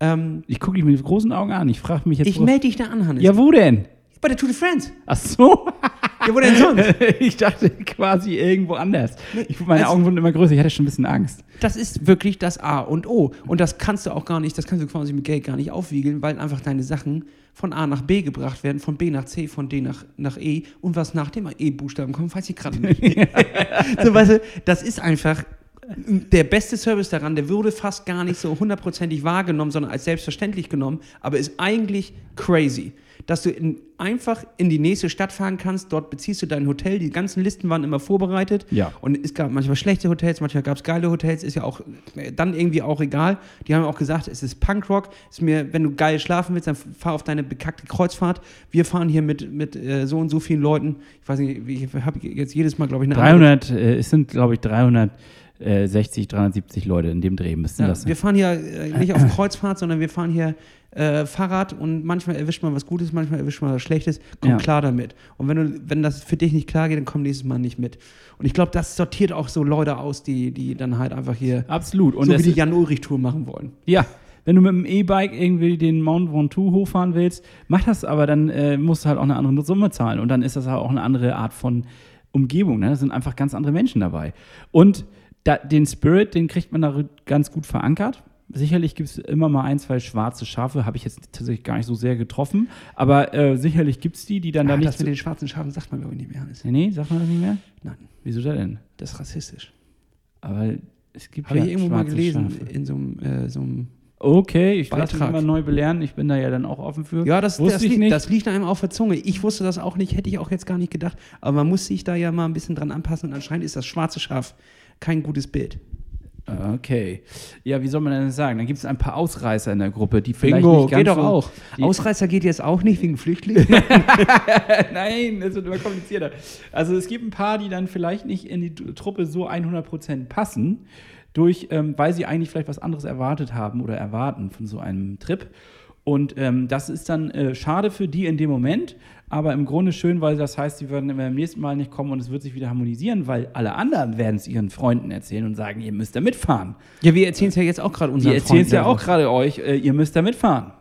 Ähm, Ich gucke dich mit großen Augen an. Ich frage mich jetzt. ich melde dich da an, Hannes. ja, wo denn? Bei der Tour de France. Ach so. Ja, wo denn sonst? ich dachte quasi irgendwo anders. Ich, meine Also- Augen wurden immer größer. Ich hatte schon ein bisschen Angst. Das ist wirklich das A und O. Und das kannst du auch gar nicht, das kannst du quasi mit Geld gar nicht aufwiegeln, weil einfach deine Sachen von A nach B gebracht werden, von B nach C, von D nach, nach E. Und was nach dem E-Buchstaben kommt, weiß ich gerade nicht. so, weißt du, das ist einfach der beste Service daran, der wurde fast gar nicht so hundertprozentig wahrgenommen, sondern als selbstverständlich genommen, aber ist eigentlich crazy. Dass du in, einfach in die nächste Stadt fahren kannst, dort beziehst du dein Hotel, die ganzen Listen waren immer vorbereitet. Ja. Und es gab manchmal schlechte Hotels, manchmal gab es geile Hotels, ist ja auch äh, dann irgendwie auch egal. Die haben auch gesagt, es ist Punkrock, ist mir, wenn du geil schlafen willst, dann fahr auf deine bekackte Kreuzfahrt. Wir fahren hier mit, mit äh, so und so vielen Leuten. Ich weiß nicht, ich habe jetzt jedes Mal, glaube ich, eine andere- 300, äh, es sind, glaube ich, 360, 370 Leute in dem Dreh müssten Ja, das wir fahren hier äh, nicht auf Kreuzfahrt, sondern wir fahren hier äh, Fahrrad und manchmal erwischt man was Gutes, manchmal erwischt man was Schlechtes. Komm Ja. klar damit. Und wenn, du, wenn das für dich nicht klar geht, dann komm nächstes Mal nicht mit. Und ich glaube, das sortiert auch so Leute aus, die, die dann halt einfach hier Absolut. Und so wie die Jan-Ulrich-Tour machen wollen. Ja, wenn du mit dem E-Bike irgendwie den Mount Ventoux hochfahren willst, mach das, aber dann äh, musst du halt auch eine andere Summe zahlen. Und dann ist das halt auch eine andere Art von Umgebung. Ne? Da sind einfach ganz andere Menschen dabei. Und da, den Spirit, den kriegt man da ganz gut verankert. Sicherlich gibt es immer mal ein, zwei schwarze Schafe, habe ich jetzt tatsächlich gar nicht so sehr getroffen. Aber äh, sicherlich gibt es die, die dann da Ah, nicht. das mit den schwarzen Schafen sagt man, glaube ich, nicht mehr. Nee, nee, sagt man das nicht mehr? Nein, Wieso da denn? das ist rassistisch. Aber es gibt Habe ja ich irgendwo mal gelesen Schafe. in so einem, äh, so einem Okay, ich lasse mich immer neu belehren. Ich bin da ja dann auch offen für. Ja, das, Wusste das, ich nicht. das liegt einem auf der Zunge. Ich wusste das auch nicht, hätte ich auch jetzt gar nicht gedacht. Aber man muss sich da ja mal ein bisschen dran anpassen und anscheinend ist das schwarze Schaf kein gutes Bild. Okay. Ja, wie soll man denn das sagen? Dann gibt es ein paar Ausreißer in der Gruppe, die vielleicht Bingo, nicht ganz geht doch so, auch. Ausreißer geht jetzt auch nicht wegen Flüchtlingen. Nein, das wird immer komplizierter. Also es gibt ein paar, die dann vielleicht nicht in die Truppe so 100% passen, durch, ähm, weil sie eigentlich vielleicht was anderes erwartet haben oder erwarten von so einem Trip. Und ähm, das ist dann äh, schade für die in dem Moment, aber im Grunde schön, weil das heißt, sie werden beim nächsten Mal nicht kommen und es wird sich wieder harmonisieren, weil alle anderen werden es ihren Freunden erzählen und sagen, ihr müsst da mitfahren. ja, wir erzählen es ja jetzt auch gerade unseren erzählen es ja Freunden auch gerade euch, äh, ihr müsst da mitfahren.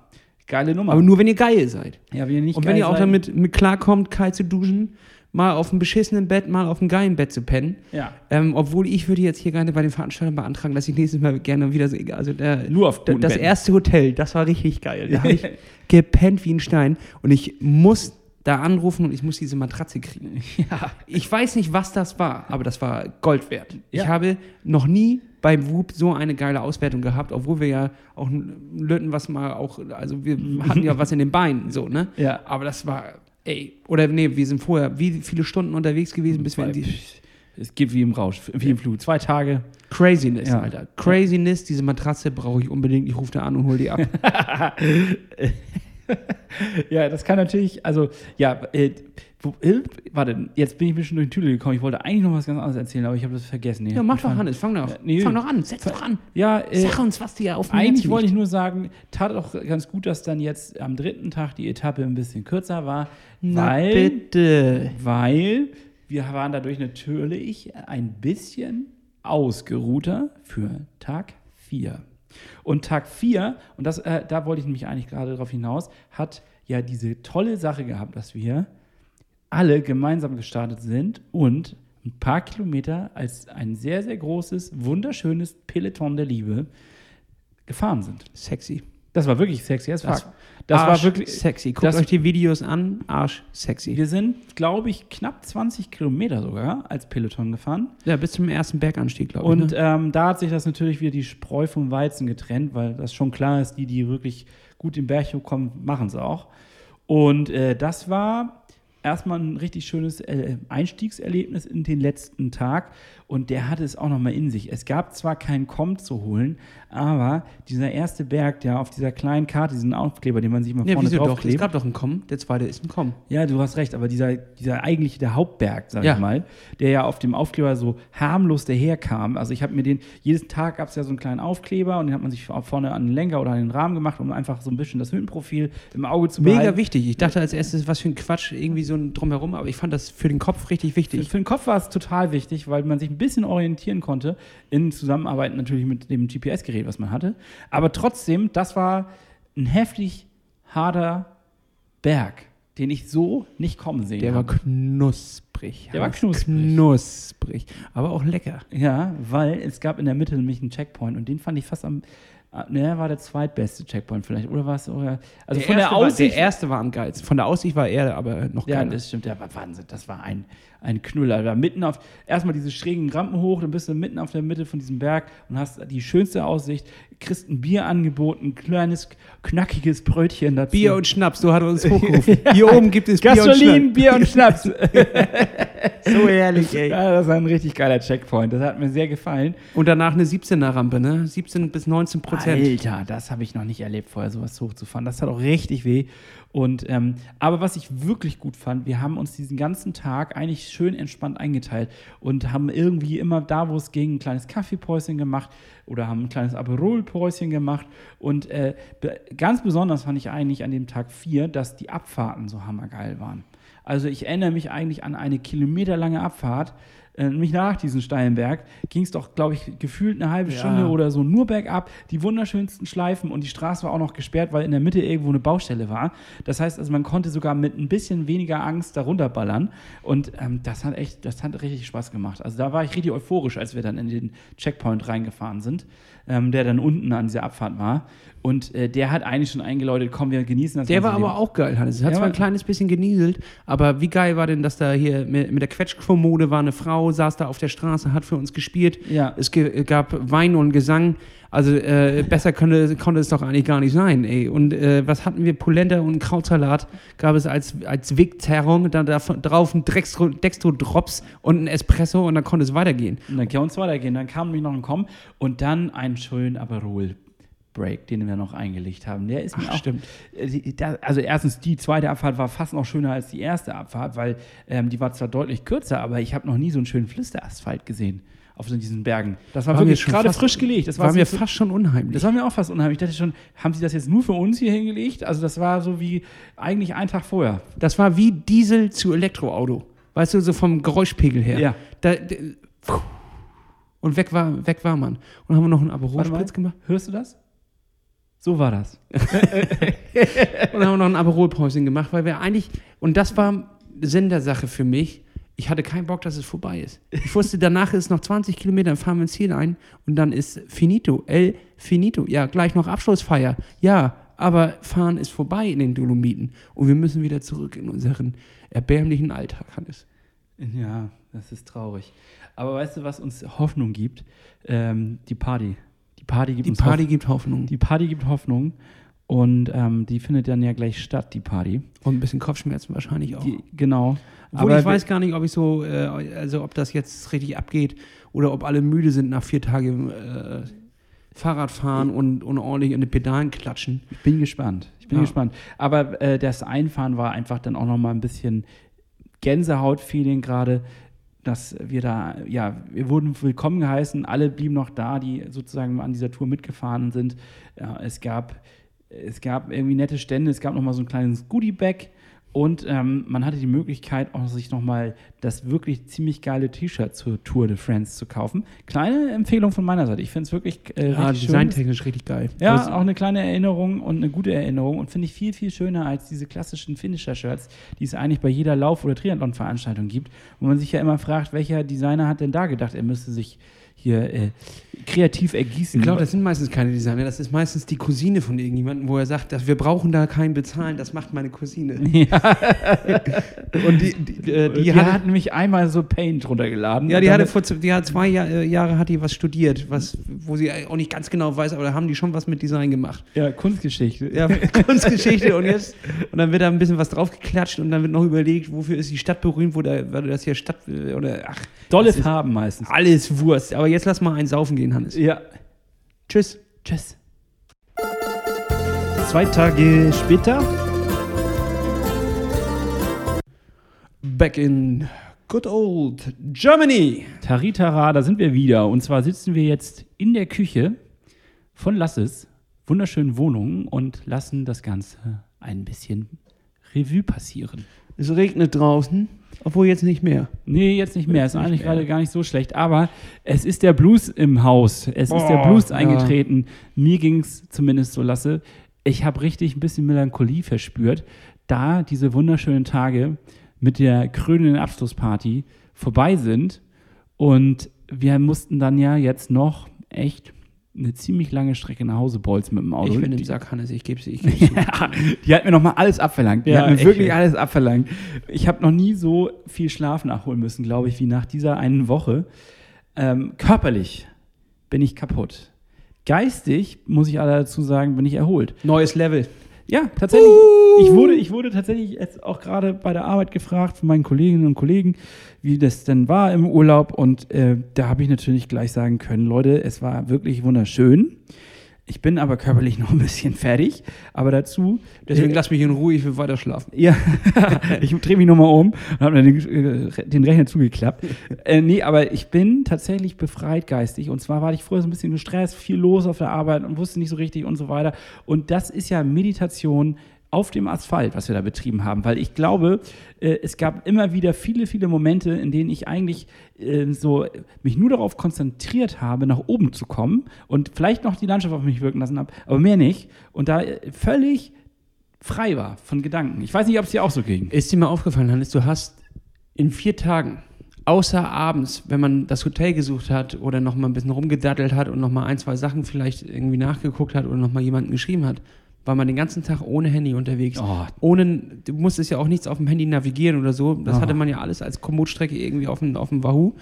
Geile Nummer. Aber nur wenn ihr geil seid. ja, wenn ihr nicht Und wenn ihr auch seid- damit mit klarkommt, kalt zu duschen, mal auf einem beschissenen Bett, mal auf einem geilen Bett zu pennen. Ja. Ähm, obwohl ich würde jetzt hier gerne bei den Veranstaltern beantragen, dass ich nächstes Mal gerne wieder so, also der, Nur auf guten das Betten. erste Hotel, das war richtig geil. Da habe ich gepennt wie ein Stein und ich muss da anrufen und ich muss diese Matratze kriegen. Ja. Ich weiß nicht, was das war, aber das war Gold wert. Ich Ja. habe noch nie beim Whoop so eine geile Auswertung gehabt, obwohl wir ja auch löten was mal auch, also wir hatten ja was in den Beinen, so, ne? Ja. Aber das war, ey, oder nee, wir sind vorher wie viele Stunden unterwegs gewesen, bis wir in die Es geht wie im Rausch, wie im Flug. Zwei Tage. Craziness, Ja. Alter. Craziness, diese Matratze brauche ich unbedingt. Ich rufe da an und hol die ab. Ja, das kann natürlich, also, ja, äh, äh, warte, jetzt bin ich ein bisschen durch die Tüte gekommen. Ich wollte eigentlich noch was ganz anderes erzählen, aber ich habe das vergessen. Ja, mach doch, Hannes, fang doch, nee. fang doch an, setz doch an. Ja, äh, Sag uns, was dir auf dem Eigentlich wollte ich nur sagen, tat auch ganz gut, dass dann jetzt am dritten Tag die Etappe ein bisschen kürzer war, Na weil, bitte. weil wir waren dadurch natürlich ein bisschen ausgeruhter für Tag 4. Und Tag 4, und das, äh, da wollte ich nämlich eigentlich gerade darauf hinaus, hat ja diese tolle Sache gehabt, dass wir alle gemeinsam gestartet sind und ein paar Kilometer als ein sehr, sehr großes, wunderschönes Peloton der Liebe gefahren sind. Sexy. Das war wirklich sexy as Das- fuck. Das, Arsch war wirklich sexy. Guckt euch die Videos an. Arsch sexy. Wir sind, glaube ich, knapp 20 Kilometer sogar als Peloton gefahren. Ja, bis zum ersten Berganstieg, glaube ich. Und ne? ähm, da hat sich das natürlich wieder die Spreu vom Weizen getrennt, weil das schon klar ist, die, die wirklich gut den Berg hochkommen, machen es auch. Und äh, das war erstmal ein richtig schönes äh, Einstiegserlebnis in den letzten Tag. Und der hatte es auch nochmal in sich. Es gab zwar keinen Komm zu holen, aber dieser erste Berg, der auf dieser kleinen Karte, diesen Aufkleber, den man sich mal ja, vorne wieso doch? Es gab doch einen Komm. Der zweite ist ein Komm. Ja, du hast recht, aber dieser, dieser eigentliche, der Hauptberg, sag Ja. ich mal, der ja auf dem Aufkleber so harmlos daherkam. Also ich habe mir den, jeden Tag gab es ja so einen kleinen Aufkleber und den hat man sich vorne an den Lenker oder an den Rahmen gemacht, um einfach so ein bisschen das Höhenprofil im Auge zu Mega behalten. wichtig. Ich dachte als erstes, was für ein Quatsch, irgendwie so ein Drumherum, aber ich fand das für den Kopf richtig Für, wichtig. für den Kopf war es total wichtig, weil man sich ein bisschen orientieren konnte, in Zusammenarbeit natürlich mit dem GPS-Gerät, was man hatte. Aber trotzdem, das war ein heftig harter Berg, den ich so nicht kommen sehen Der war habe. knusprig. Der war knusprig. Knusprig. Aber auch lecker. Ja, weil es gab in der Mitte nämlich einen Checkpoint und den fand ich fast am. Ne, war der zweitbeste Checkpoint vielleicht. Oder war es. Oder, also von der erste war, Aussicht. der erste war am geilsten. Von der Aussicht war er aber noch ja, geiler. das stimmt, der war Wahnsinn. Das war ein, ein Knüller. Da mitten auf. Erstmal diese schrägen Rampen hoch, dann bist du mitten auf der Mitte von diesem Berg und hast die schönste Aussicht. Kriegst ein Bier angeboten, ein kleines, knackiges Brötchen dazu. Bier und Schnaps, so hat er uns hochgerufen. Hier oben gibt es Bier und Gasolin, Schnaps. Bier und Schnaps. So herrlich, ey. ja, das war ein richtig geiler Checkpoint. Das hat mir sehr gefallen. Und danach eine 17er Rampe, ne? 17 bis 19 Prozent. Alter, das habe ich noch nicht erlebt, vorher sowas hochzufahren. Das hat auch richtig weh. Und ähm, aber was ich wirklich gut fand, wir haben uns diesen ganzen Tag eigentlich schön entspannt eingeteilt und haben irgendwie immer da, wo es ging, ein kleines Kaffeepäuschen gemacht oder haben ein kleines Aperol-Päuschen gemacht. Und äh, ganz besonders fand ich eigentlich an dem Tag 4, dass die Abfahrten so hammergeil waren. Also ich erinnere mich eigentlich an eine kilometerlange Abfahrt. Äh, Nämlich nach diesem steilen Berg ging es doch, glaube ich, gefühlt eine halbe Ja. Stunde oder so nur bergab. Die wunderschönsten Schleifen und die Straße war auch noch gesperrt, weil in der Mitte irgendwo eine Baustelle war. Das heißt, also man konnte sogar mit ein bisschen weniger Angst darunter ballern. Und ähm, das hat echt, das hat richtig Spaß gemacht. Also da war ich richtig euphorisch, als wir dann in den Checkpoint reingefahren sind, ähm, der dann unten an dieser Abfahrt war. Und äh, der hat eigentlich schon eingeläutet, komm, wir genießen das. Der war ganze aber Leben. auch geil, Hannes. Es hat Ja, zwar ein kleines bisschen genieselt, aber wie geil war denn, dass da hier mit, mit der Quetschkommode war eine Frau, saß da auf der Straße, hat für uns gespielt. Ja. Es ge gab Wein und Gesang. Also äh, besser könnte, konnte es doch eigentlich gar nicht sein, ey. Und äh, was hatten wir? Polenta und Krautsalat gab es als, als Wegzerrung, dann da drauf ein Dextro- Dextro-Drops und ein Espresso und dann konnte es weitergehen. Und dann kann uns weitergehen. Dann kam nämlich noch ein Komm und dann ein schönen Aperol-Break, den wir noch eingelegt haben. Der ist mir Ach, auch. stimmt. Äh, Also, erstens, die zweite Abfahrt war fast noch schöner als die erste Abfahrt, weil ähm, die war zwar deutlich kürzer, aber ich habe noch nie so einen schönen Flüsterasphalt gesehen auf so diesen Bergen. Das war, War wirklich gerade frisch gelegt. Das war so mir für- fast schon unheimlich. das war mir auch fast unheimlich. Ich dachte schon, haben sie das jetzt nur für uns hier hingelegt? Also, das war so wie eigentlich einen Tag vorher. Das war wie Diesel zu Elektroauto. Weißt du, so vom Geräuschpegel her. Ja. Da, da, und weg war, weg war man. Und dann haben wir noch einen. Aperol-Spritz gemacht. Hörst du das? So war das. Und dann haben wir noch ein Aperol-Päuschen gemacht, weil wir eigentlich, und das war Sinn der Sache für mich, ich hatte keinen Bock, dass es vorbei ist. Ich wusste, danach ist noch 20 Kilometer, dann fahren wir ins Ziel ein und dann ist finito, el finito. Ja, gleich noch Abschlussfeier. Ja, aber Fahren ist vorbei in den Dolomiten und wir müssen wieder zurück in unseren erbärmlichen Alltag, Hannes. Ja, das ist traurig. Aber weißt du, was uns Hoffnung gibt? Ähm, die Party. Die Party gibt Die Party Hoff- gibt Hoffnung. Die Party gibt Hoffnung. Und ähm, die findet dann ja gleich statt, die Party. und ein bisschen Kopfschmerzen wahrscheinlich auch. Die, genau. Obwohl Aber ich weiß gar nicht, ob ich so, äh, also ob das jetzt richtig abgeht oder ob alle müde sind nach vier Tagen äh, Fahrradfahren und, und ordentlich in die Pedalen klatschen. Ich bin gespannt. Ich bin Ja. gespannt. Aber äh, das Einfahren war einfach dann auch noch mal ein bisschen Gänsehaut-Feeling gerade, dass wir da, ja, wir wurden willkommen geheißen. Alle blieben noch da, die sozusagen an dieser Tour mitgefahren sind. Es gab, es gab irgendwie nette Stände. Es gab noch mal so ein kleines Goodie-Bag. Und ähm, man hatte die Möglichkeit, auch sich nochmal das wirklich ziemlich geile T-Shirt zur Tour de France zu kaufen. Kleine Empfehlung von meiner Seite. Ich finde es wirklich äh, Ja, richtig designtechnisch richtig geil. Ja, Das- auch eine kleine Erinnerung und eine gute Erinnerung und finde ich viel, viel schöner als diese klassischen Finisher-Shirts, die es eigentlich bei jeder Lauf- oder Triathlon-Veranstaltung gibt. Wo man sich ja immer fragt, welcher Designer hat denn da gedacht, er müsste sich hier äh, kreativ ergießen. Ich glaube, das sind meistens keine Designer, das ist meistens die Cousine von irgendjemandem, wo er sagt, dass wir brauchen da keinen bezahlen, das macht meine Cousine. Und die, die, äh, die, die, hatte, hat nämlich einmal so Paint runtergeladen. ja, die hatte vor die hat zwei Jahr, äh, Jahre hat die was studiert, was, wo sie auch nicht ganz genau weiß, aber da haben die schon was mit Design gemacht. ja, Kunstgeschichte. Ja, Kunstgeschichte und jetzt und dann wird da ein bisschen was draufgeklatscht und dann wird noch überlegt, wofür ist die Stadt berühmt, wo da, weil das hier Stadt oder ach, Dolle das ist Farben meistens. alles Wurst. Aber jetzt lass mal einen saufen gehen, Hannes. Ja. Tschüss. Tschüss. Zwei Tage später. Back in good old Germany. Taritara, da sind wir wieder. Und zwar sitzen wir jetzt in der Küche von Lasses wunderschönen Wohnung und lassen das Ganze ein bisschen Revue passieren. Es regnet draußen, obwohl jetzt nicht mehr. Nee, jetzt nicht mehr. Ist Nicht eigentlich gerade gar nicht so schlecht. Aber es ist der Blues im Haus. Es ist der Boah, Blues ja. eingetreten. Mir ging es zumindest so, Lasse. Ich habe richtig ein bisschen Melancholie verspürt, da diese wunderschönen Tage mit der krönenden Abschlussparty vorbei sind. Und wir mussten dann ja jetzt noch echt eine ziemlich lange Strecke nach Hause bolzen mit dem Auto. Ich bin im Sack, Hannes, ich geb's dir. Ich geb's ja, die hat mir nochmal alles abverlangt. Die Ja, hat mir wirklich alles abverlangt. Ich habe noch nie so viel Schlaf nachholen müssen, glaube ich, wie nach dieser einen Woche. Ähm, körperlich bin ich kaputt. Geistig, muss ich alle dazu sagen, bin ich erholt. Neues Level. Ja, tatsächlich. Ich wurde, ich wurde tatsächlich jetzt auch gerade bei der Arbeit gefragt von meinen Kolleginnen und Kollegen, wie das denn war im Urlaub. Und äh, da habe ich natürlich gleich sagen können, Leute, es war wirklich wunderschön. Ich bin aber körperlich noch ein bisschen fertig. Aber dazu. Deswegen äh, lass mich in Ruhe, ich will weiter schlafen. ja, ich drehe mich nochmal um und habe mir den, äh, den Rechner zugeklappt. äh, nee, aber ich bin tatsächlich befreit geistig. Und zwar war ich vorher so ein bisschen gestresst, viel los auf der Arbeit und wusste nicht so richtig und so weiter. Und das ist ja Meditation auf dem Asphalt, was wir da betrieben haben, weil ich glaube, äh, es gab immer wieder viele, viele Momente, in denen ich eigentlich äh, so mich nur darauf konzentriert habe, nach oben zu kommen und vielleicht noch die Landschaft auf mich wirken lassen habe, aber mehr nicht. Und da äh, völlig frei war von Gedanken. Ich weiß nicht, ob es dir auch so ging. Ist dir mal aufgefallen, Hannes, du hast in vier Tagen, außer abends, wenn man das Hotel gesucht hat oder noch mal ein bisschen rumgedattelt hat und noch mal ein, zwei Sachen vielleicht irgendwie nachgeguckt hat oder noch mal jemanden geschrieben hat, war man den ganzen Tag ohne Handy unterwegs. Oh. Ohne, du musstest ja auch nichts auf dem Handy navigieren oder so. Das Oh. hatte man ja alles als Komootstrecke irgendwie auf dem, auf dem Wahoo.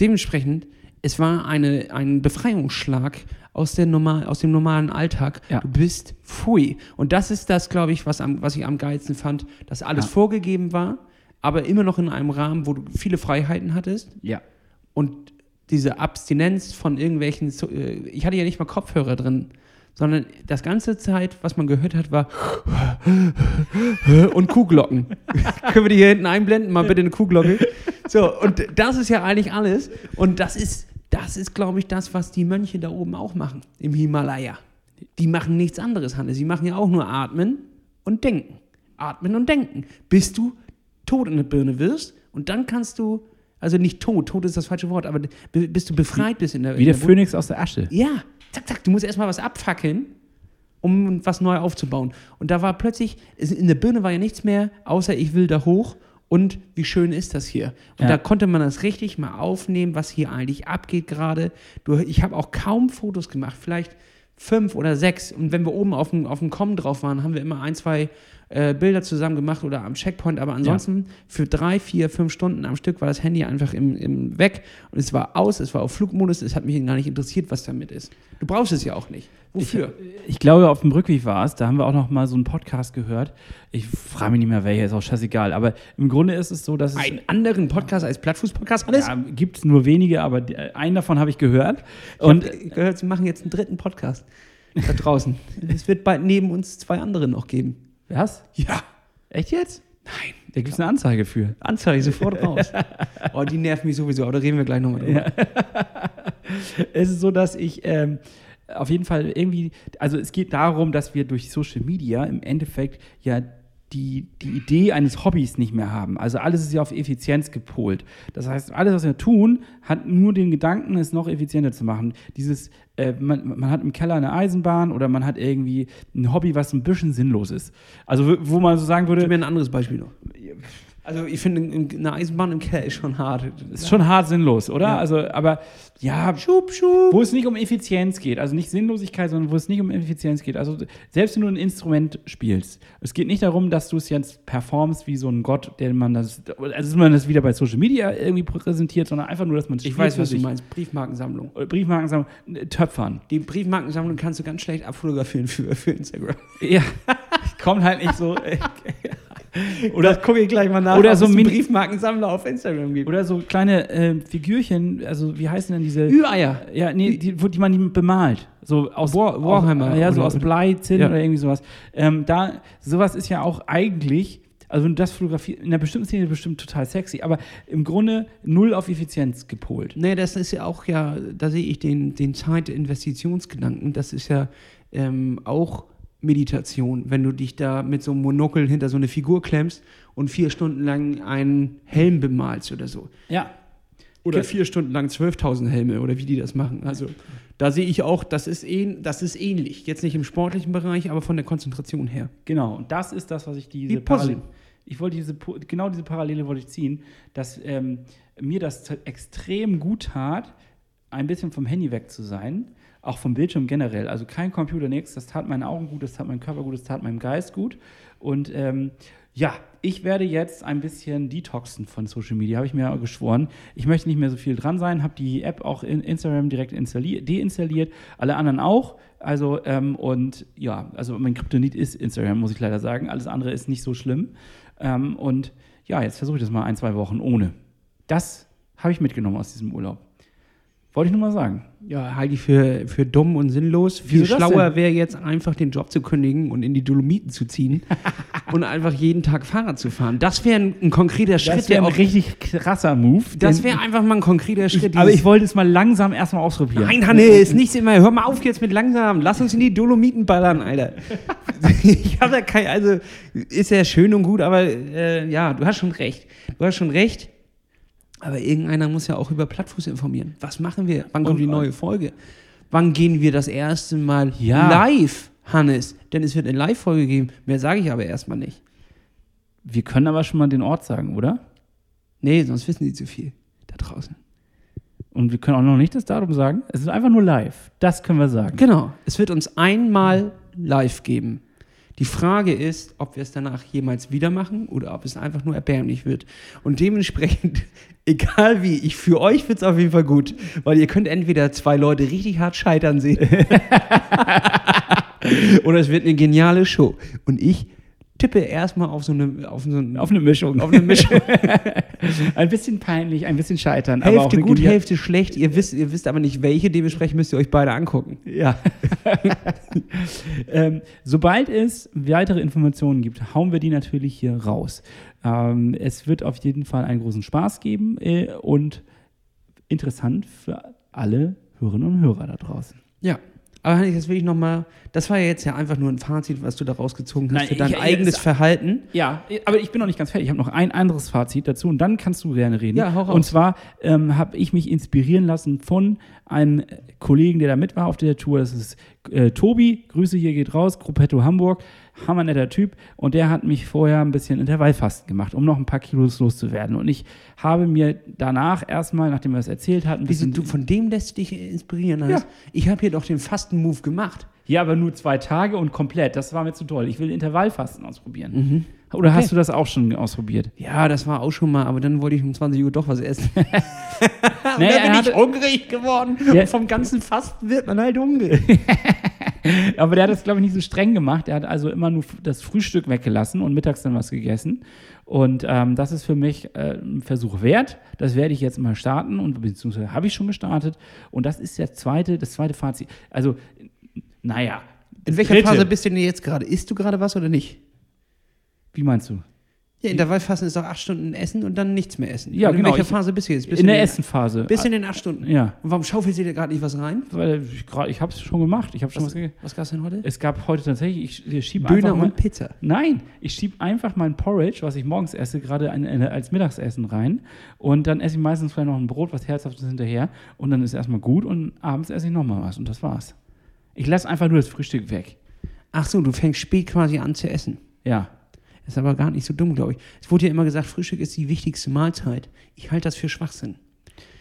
Dementsprechend, es war eine, ein Befreiungsschlag aus, der normal, aus dem normalen Alltag. Ja. Du bist pfui. Und das ist das, glaube ich, was, am, was ich am geilsten fand, dass alles Ja. vorgegeben war, aber immer noch in einem Rahmen, wo du viele Freiheiten hattest Ja. und diese Abstinenz von irgendwelchen, äh, ich hatte ja nicht mal Kopfhörer drin, sondern das ganze Zeit, was man gehört hat, war und Kuhglocken. Können wir die hier hinten einblenden? Mal bitte eine Kuhglocke. So, und das ist ja eigentlich alles. Und das ist, das ist, glaube ich, das, was die Mönche da oben auch machen, im Himalaya. Die machen nichts anderes, Hannes. Sie machen ja auch nur atmen und denken. Atmen und denken. Bis du tot in der Birne wirst und dann kannst du, also nicht tot, tot ist das falsche Wort, aber bis du befreit bist in der Wie der in der Phönix aus der Asche. ja, zack, zack, du musst erstmal was abfackeln, um was neu aufzubauen. Und da war plötzlich, in der Birne war ja nichts mehr, außer ich will da hoch und wie schön ist das hier. Und Ja. da konnte man das richtig mal aufnehmen, was hier eigentlich abgeht gerade. Ich habe auch kaum Fotos gemacht, vielleicht fünf oder sechs. Und wenn wir oben auf dem, auf dem Com drauf waren, haben wir immer ein, zwei äh, Bilder zusammen gemacht oder am Checkpoint. Aber ansonsten für drei, vier, fünf Stunden am Stück war das Handy einfach im, im weg und es war aus, es war auf Flugmodus. Es hat mich gar nicht interessiert, was damit ist. Du brauchst es ja auch nicht. Wofür? Ich glaube, auf dem Rückweg war es, da haben wir auch noch mal so einen Podcast gehört. Ich frage mich nicht mehr, welcher, ist auch scheißegal. Aber im Grunde ist es so, dass es. Einen anderen Podcast als Plattfuß-Podcast alles? Ja, gibt es nur wenige, aber die- einen davon habe ich gehört. Und Und ich gehört, sie machen jetzt einen dritten Podcast da draußen. es wird bald neben uns zwei andere noch geben. Was? Ja. Echt jetzt? Nein. Da gibt es eine Anzeige für. Anzeige sofort raus. oh, die nerven mich sowieso, aber da reden wir gleich nochmal drüber. es ist so, dass ich ähm, auf jeden Fall irgendwie, also es geht darum, dass wir durch Social Media im Endeffekt ja die, die Idee eines Hobbys nicht mehr haben. Also alles ist ja auf Effizienz gepolt. Das heißt, alles, was wir tun, hat nur den Gedanken, es noch effizienter zu machen. Dieses, äh, man, man hat im Keller eine Eisenbahn oder man hat irgendwie ein Hobby, was ein bisschen sinnlos ist. Also wo- man so sagen würde, Gib mir ein anderes Beispiel noch. Also ich finde, eine Eisenbahn im Keller ist schon hart. ist schon hart sinnlos, oder? Ja. Also, aber ja, Schub, schub. wo es nicht um Effizienz geht, also nicht Sinnlosigkeit, sondern wo es nicht um Effizienz geht. Also selbst wenn du ein Instrument spielst, es geht nicht darum, dass du es jetzt performst wie so ein Gott, der man das, also dass man das wieder bei Social Media irgendwie präsentiert, sondern einfach nur, dass man es Ich weiß, was du meinst. Briefmarkensammlung. Oder Briefmarken sagen, äh, Töpfern. Die Briefmarkensammlung kannst du ganz schlecht abfotografieren für, für Instagram. Ja, kommt halt nicht so. Oder gucke ich gleich mal nach, Oder so Mini- Briefmarkensammler auf Instagram gibt. Oder so kleine äh, Figürchen, also wie heißen denn diese? Ü-Eier. Ja, nee, die, wo- die man bemalt. So aus War- Warhammer Aus, ja, so oder- aus Blei, Zinn Ja. oder irgendwie sowas. Ähm, da, sowas ist ja auch eigentlich, also wenn du das fotografierst, in einer bestimmten Szene bestimmt total sexy, aber im Grunde null auf Effizienz gepolt. Nee, das ist ja auch ja, da sehe ich den, den Zeitinvestitionsgedanken. Das ist ja ähm, auch Meditation, wenn du dich da mit so einem Monokel hinter so eine Figur klemmst und vier Stunden lang einen Helm bemalst oder so. Ja. Oder vier Stunden lang 12.000 Helme oder wie die das machen. Also da sehe ich auch, das ist, ähn, das ist ähnlich. Jetzt nicht im sportlichen Bereich, aber von der Konzentration her. Genau, und das ist das, was ich diese Wie Puzzle. Parallel- Ich wollte diese, genau diese Parallele wollte ich ziehen, dass ähm, mir das extrem gut tat, ein bisschen vom Handy weg zu sein, auch vom Bildschirm generell. Also kein Computer, nichts. Das tat meinen Augen gut, das tat meinem Körper gut, das tat meinem Geist gut. Und ähm, ja, ich werde jetzt ein bisschen detoxen von Social Media, habe ich mir geschworen. Ich möchte nicht mehr so viel dran sein, habe die App auch in Instagram direkt installiert, deinstalliert, alle anderen auch. Also, ähm, und ja, also mein Kryptonit ist Instagram, muss ich leider sagen. Alles andere ist nicht so schlimm. Ähm, und ja, jetzt versuche ich das mal ein, zwei Wochen ohne. Das habe ich mitgenommen aus diesem Urlaub. Wollte ich nur mal sagen. Ja, halte ich für, für dumm und sinnlos. Viel Wieso schlauer wäre jetzt einfach den Job zu kündigen und in die Dolomiten zu ziehen und einfach jeden Tag Fahrrad zu fahren. Das wäre ein, ein konkreter Schritt, Das wäre ein auch. richtig krasser Move. Das wäre einfach mal ein konkreter Schritt. aber dieses- ich wollte es mal langsam erstmal ausprobieren. Nein, Hannes, nichts immer. Hör mal auf jetzt mit langsam. Lass uns in die Dolomiten ballern, Alter. ich habe da kein, also ist ja schön und gut, aber äh, ja, du hast schon recht. Du hast schon recht. Aber irgendeiner muss ja auch über Plattfuß informieren. Was machen wir? Wann kommt die neue Folge? Wann gehen wir das erste Mal Ja. live, Hannes? Denn es wird eine Live-Folge geben. Mehr sage ich aber erstmal nicht. Wir können aber schon mal den Ort sagen, oder? Nee, sonst wissen die zu viel da draußen. Und wir können auch noch nicht das Datum sagen. Es ist einfach nur live. Das können wir sagen. Genau. Es wird uns einmal live geben. Die Frage ist, ob wir es danach jemals wieder machen oder ob es einfach nur erbärmlich wird. Und dementsprechend, egal wie, ich für euch wird es auf jeden Fall gut, weil ihr könnt entweder zwei Leute richtig hart scheitern sehen oder es wird eine geniale Show. Und ich tippe erstmal auf so eine, auf so eine, Auf eine Mischung. auf eine Mischung. ein bisschen peinlich, ein bisschen scheitern. Hälfte gut, Hälfte schlecht. Ihr wisst, ihr wisst aber nicht welche, dementsprechend müsst ihr euch beide angucken. Ja. ähm, sobald es weitere Informationen gibt, hauen wir die natürlich hier raus. Ähm, es wird auf jeden Fall einen großen Spaß geben äh, und interessant für alle Hörerinnen und Hörer da draußen. Ja. Aber Hannes, jetzt will ich nochmal, das war ja jetzt ja einfach nur ein Fazit, was du da rausgezogen hast Nein, für dein ich- ich- eigenes es- Verhalten. Ja, aber ich bin noch nicht ganz fertig. Ich habe noch ein anderes Fazit dazu und dann kannst du gerne reden. Ja, hau raus. Und zwar ähm, habe ich mich inspirieren lassen von einem Kollegen, der da mit war auf der Tour. Das ist äh, Tobi, Grüße hier geht raus, Gruppetto Hamburg, hammernetter Typ. Und der hat mich vorher ein bisschen Intervallfasten gemacht, um noch ein paar Kilos loszuwerden. Und ich habe mir danach erstmal, nachdem er es erzählt hat, ein bisschen. du von dem lässt dich inspirieren. Hans? Ja. Ich habe hier doch den Fasten-Move gemacht. Ja, aber nur zwei Tage und komplett. Das war mir zu toll. Ich will Intervallfasten ausprobieren. Oder hast du das auch schon ausprobiert? Ja, das war auch schon mal, aber dann wollte ich um 20 Uhr doch was essen. Nee, dann bin ich hungrig geworden. Ja. Und vom ganzen Fasten wird man halt hungrig. Aber der hat das, glaube ich, nicht so streng gemacht. Er hat also immer nur das Frühstück weggelassen und mittags dann was gegessen. Und ähm, das ist für mich äh, ein Versuch wert. Das werde ich jetzt mal starten und beziehungsweise habe ich schon gestartet. Und das ist der zweite, das zweite Fazit. Also, naja. In welcher dritte. Phase bist du denn jetzt gerade? Isst du gerade was oder nicht? Wie meinst du? Ja, Intervallfasten ist doch acht Stunden essen und dann nichts mehr essen. Ja, und in genau, welcher ich- Phase bist du jetzt? Bist In du der in- Essenphase. Bist du in den acht Stunden? Ja. Und warum schaufelst du dir gerade nicht was rein? Weil ich, grad- ich habe es schon gemacht. Ich habe schon was. Was gab's denn heute? Es gab heute tatsächlich, ich, ich schiebe Döner einfach mal, und Pizza. Nein, ich schiebe einfach mein Porridge, was ich morgens esse, gerade als Mittagsessen rein. Und dann esse ich meistens vielleicht noch ein Brot, was Herzhaftes hinterher. Und dann ist erstmal gut und abends esse ich nochmal was. Und das war's. Ich lasse einfach nur das Frühstück weg. Ach so, du fängst spät quasi an zu essen. Ja. Ist aber gar nicht so dumm, glaube ich. Es wurde ja immer gesagt, Frühstück ist die wichtigste Mahlzeit. Ich halte das für Schwachsinn.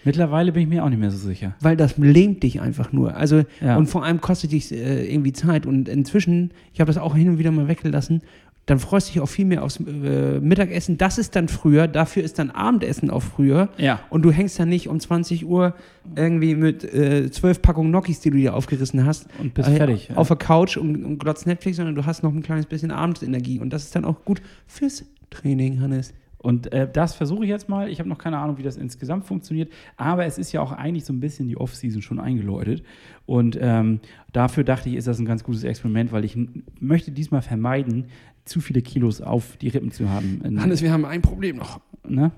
Mittlerweile bin ich mir auch nicht mehr so sicher. Weil das lähmt dich einfach nur. Also, Ja. und vor allem kostet dich äh, irgendwie Zeit. Und inzwischen, ich habe das auch hin und wieder mal weggelassen, dann freust du dich auch viel mehr aufs äh, Mittagessen. Das ist dann früher, dafür ist dann Abendessen auch früher. Ja. Und du hängst dann nicht um 20 Uhr irgendwie mit äh, zwölf Packungen Nokis, die du dir aufgerissen hast, Und bist äh, fertig. auf der Couch und, und glotzt Netflix, sondern du hast noch ein kleines bisschen Abendsenergie. Und das ist dann auch gut fürs Training, Hannes. Und äh, das versuche ich jetzt mal. Ich habe noch keine Ahnung, wie das insgesamt funktioniert. Aber es ist ja auch eigentlich so ein bisschen die Off-Season schon eingeläutet. Und ähm, dafür dachte ich, ist das ein ganz gutes Experiment, weil ich möchte diesmal vermeiden, zu viele Kilos auf die Rippen zu haben. Hannes, wir haben ein Problem noch. ne?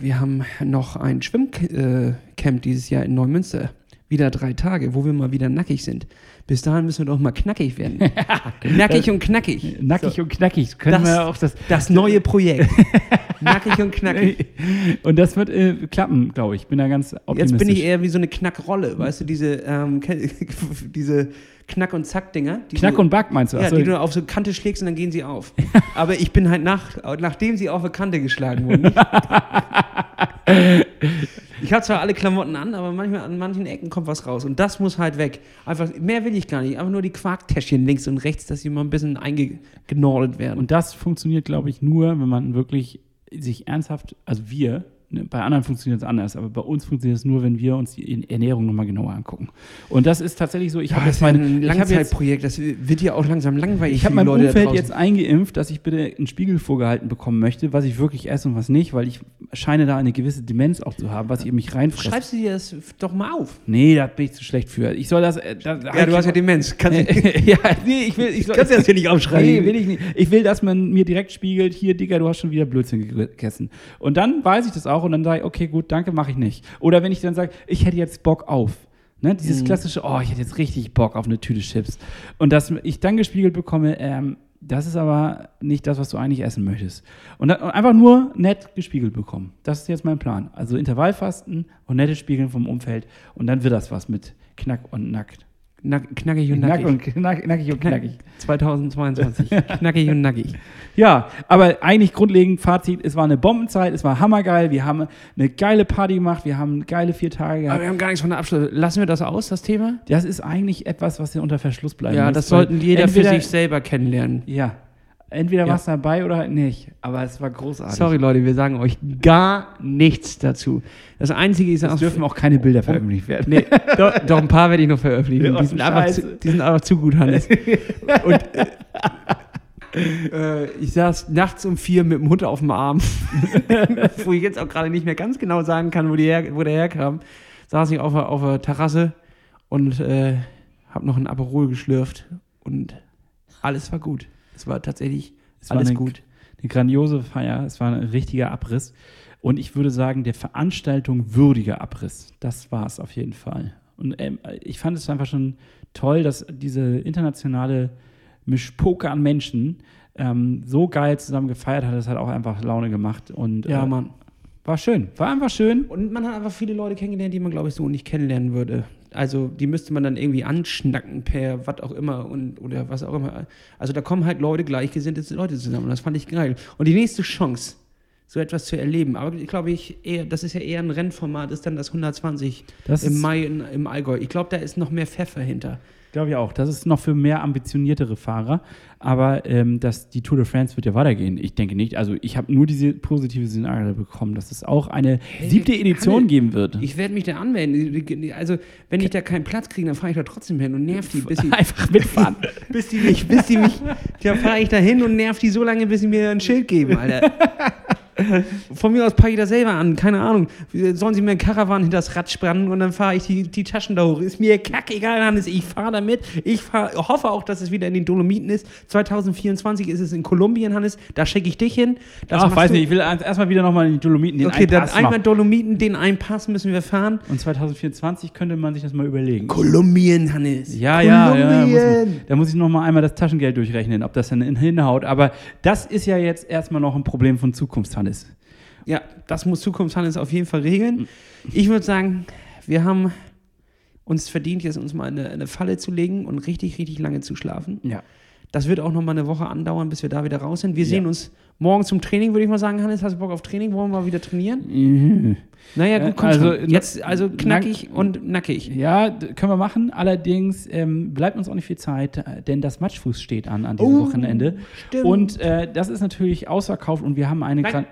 Wir haben noch ein Schwimmcamp dieses Jahr in Neumünster. Wieder drei Tage, wo wir mal wieder nackig sind. Bis dahin müssen wir doch mal knackig werden. nackig und knackig. Nackig und knackig. Können Das- wir auch das. Das neue Projekt. nackig und knackig. Und das wird äh, klappen, glaube ich. Bin da ganz optimistisch. Jetzt bin ich eher wie so eine Knackrolle, weißt du, diese, ähm, diese Knack- und Zack-Dinger. Knack du, und Back meinst du? Ja, Ach so. die du auf so Kante schlägst und dann gehen sie auf. Aber ich bin halt nach, nachdem sie auf eine Kante geschlagen wurden. ich habe zwar alle Klamotten an, aber manchmal an manchen Ecken kommt was raus. Und das muss halt weg. Einfach, mehr will ich gar nicht. Einfach nur die Quarktäschchen links und rechts, dass sie mal ein bisschen eingenordet werden. Und das funktioniert, glaube ich, nur, wenn man wirklich sich ernsthaft, also wir, bei anderen funktioniert es anders, aber bei uns funktioniert es nur, wenn wir uns die Ernährung nochmal genauer angucken. Und das ist tatsächlich so, ich ja habe jetzt, Langzeitprojekt. Das wird ja auch langsam langweilig. ich habe meinem Leute Umfeld jetzt eingeimpft, dass ich bitte einen Spiegel vorgehalten bekommen möchte, was ich wirklich esse und was nicht, weil ich scheine da eine gewisse Demenz auch zu haben, was ich mich reinfresse. Schreibst du dir das doch mal auf? Nee, da bin ich zu schlecht für. Ich soll das. äh, da, Ja, du hast ja Demenz. Kannst du ja, nee, ich will. Ich soll, kannst du das hier nicht aufschreiben. Nee, will ich nicht. Ich will, dass man mir direkt spiegelt, hier, Digga, du hast schon wieder Blödsinn gegessen. Und dann weiß ich das auch und dann sage ich, okay, gut, danke, mache ich nicht. Oder wenn ich dann sage, ich hätte jetzt Bock auf. Ne, dieses klassische, oh, ich hätte jetzt richtig Bock auf eine Tüte Chips. Und dass ich dann gespiegelt bekomme, ähm, das ist aber nicht das, was du eigentlich essen möchtest. Und, dann, und einfach nur nett gespiegelt bekommen. Das ist jetzt mein Plan. Also Intervallfasten und nette Spiegeln vom Umfeld. Und dann wird das was mit Knack und Nackt. Nack, knackig und Nack nackig. und knack, nackig und knackig. 2022. knackig und nackig. Ja, aber eigentlich grundlegend Fazit, es war eine Bombenzeit, es war hammergeil, wir haben eine geile Party gemacht, wir haben geile vier Tage Aber gehabt. wir haben gar nichts von der Abschluss. Lassen wir das aus, das Thema? Das ist eigentlich etwas, was ja unter Verschluss bleiben Ja, muss, das sollten jeder für sich selber kennenlernen. Ja, entweder Ja. warst du dabei oder halt nicht, aber es war großartig. Sorry, Leute, wir sagen euch gar nichts dazu. Das Einzige ist es dürfen auch keine Bilder veröffentlicht werden. Nee, doch, doch, ein paar werde ich noch veröffentlichen. Die sind, einfach zu, die sind einfach zu gut, Hannes. Und äh, ich saß nachts um vier mit dem Hund auf dem Arm, wo ich jetzt auch gerade nicht mehr ganz genau sagen kann, wo, die her, wo der herkam. Saß ich auf, der- auf der Terrasse und äh, habe noch ein Aperol geschlürft und alles war gut. Es war tatsächlich Es war alles eine, gut. Eine grandiose Feier, es war ein richtiger Abriss. Und ich würde sagen, der Veranstaltung würdiger Abriss. Das war es auf jeden Fall. Und ähm, ich fand es einfach schon toll, dass diese internationale Mischpoke an Menschen ähm, so geil zusammen gefeiert hat. Das hat auch einfach Laune gemacht. Und Ja, äh, Mann. war schön. War einfach schön. Und man hat einfach viele Leute kennengelernt, die man, glaube ich, so nicht kennenlernen würde. Also die müsste man dann irgendwie anschnacken per was auch immer und oder was auch immer. Also da kommen halt Leute, gleichgesinnte Leute zusammen. Und das fand ich geil. Und die nächste Chance, so etwas zu erleben, aber ich glaube ich eher, das ist ja eher ein Rennformat, ist dann das 120 Das im Mai in, im Allgäu. Ich glaube, da ist noch mehr Pfeffer hinter. Glaube ich auch. Das ist noch für mehr ambitioniertere Fahrer. Aber ähm, das, die Tour de France wird ja weitergehen. Ich denke nicht. Also ich habe nur diese positive Szenario bekommen, dass es auch eine siebte Edition geben wird. Ich werde mich da anmelden. Also, wenn ich da keinen Platz kriege, dann fahre ich da trotzdem hin und nerv die, bis sie, Einfach mitfahren. bis die mich, bis die mich, dann fahre ich da hin und nerv die so lange, bis sie mir ein Schild geben, Alter. Von mir aus packe ich das selber an, keine Ahnung. Sollen sie mir einen Karawan hinter das Rad spannen und dann fahre ich die, die Taschen da hoch. Ist mir kackegal, Hannes. Ich fahre damit. Ich fahr, hoffe auch, dass es wieder in den Dolomiten ist. 2024 ist es in Kolumbien, Hannes. Da schicke ich dich hin. Das Ach, weiß du- nicht. Ich will erstmal wieder nochmal in die Dolomiten den Okay, dann einmal machen. Dolomiten, den einen Pass müssen wir fahren. Und 2024 könnte man sich das mal überlegen. Kolumbien, Hannes. Ja, ja, ja. Da muss, Kolumbien. ich noch mal einmal das Taschengeld durchrechnen, ob das dann in- hinhaut. Aber das ist ja jetzt erstmal noch ein Problem von Zukunft, Hannes. Ja, das muss Zukunftshannes auf jeden Fall regeln. Ich würde sagen, wir haben uns verdient, jetzt uns mal eine, eine Falle zu legen und richtig, richtig lange zu schlafen. Ja. Das wird auch noch mal eine Woche andauern, bis wir da wieder raus sind. Wir Ja. sehen uns morgen zum Training, würde ich mal sagen. Hannes, hast du Bock auf Training? Wollen wir mal wieder trainieren? Mhm. Naja, Äh, gut, komm also, schon. Jetzt, also na- knackig und nackig. Ja, können wir machen. Allerdings ähm, bleibt uns auch nicht viel Zeit, äh, denn das Matchfuß steht an an Oh, diesem Wochenende. stimmt. Und äh, das ist natürlich ausverkauft und wir haben eine. Nein.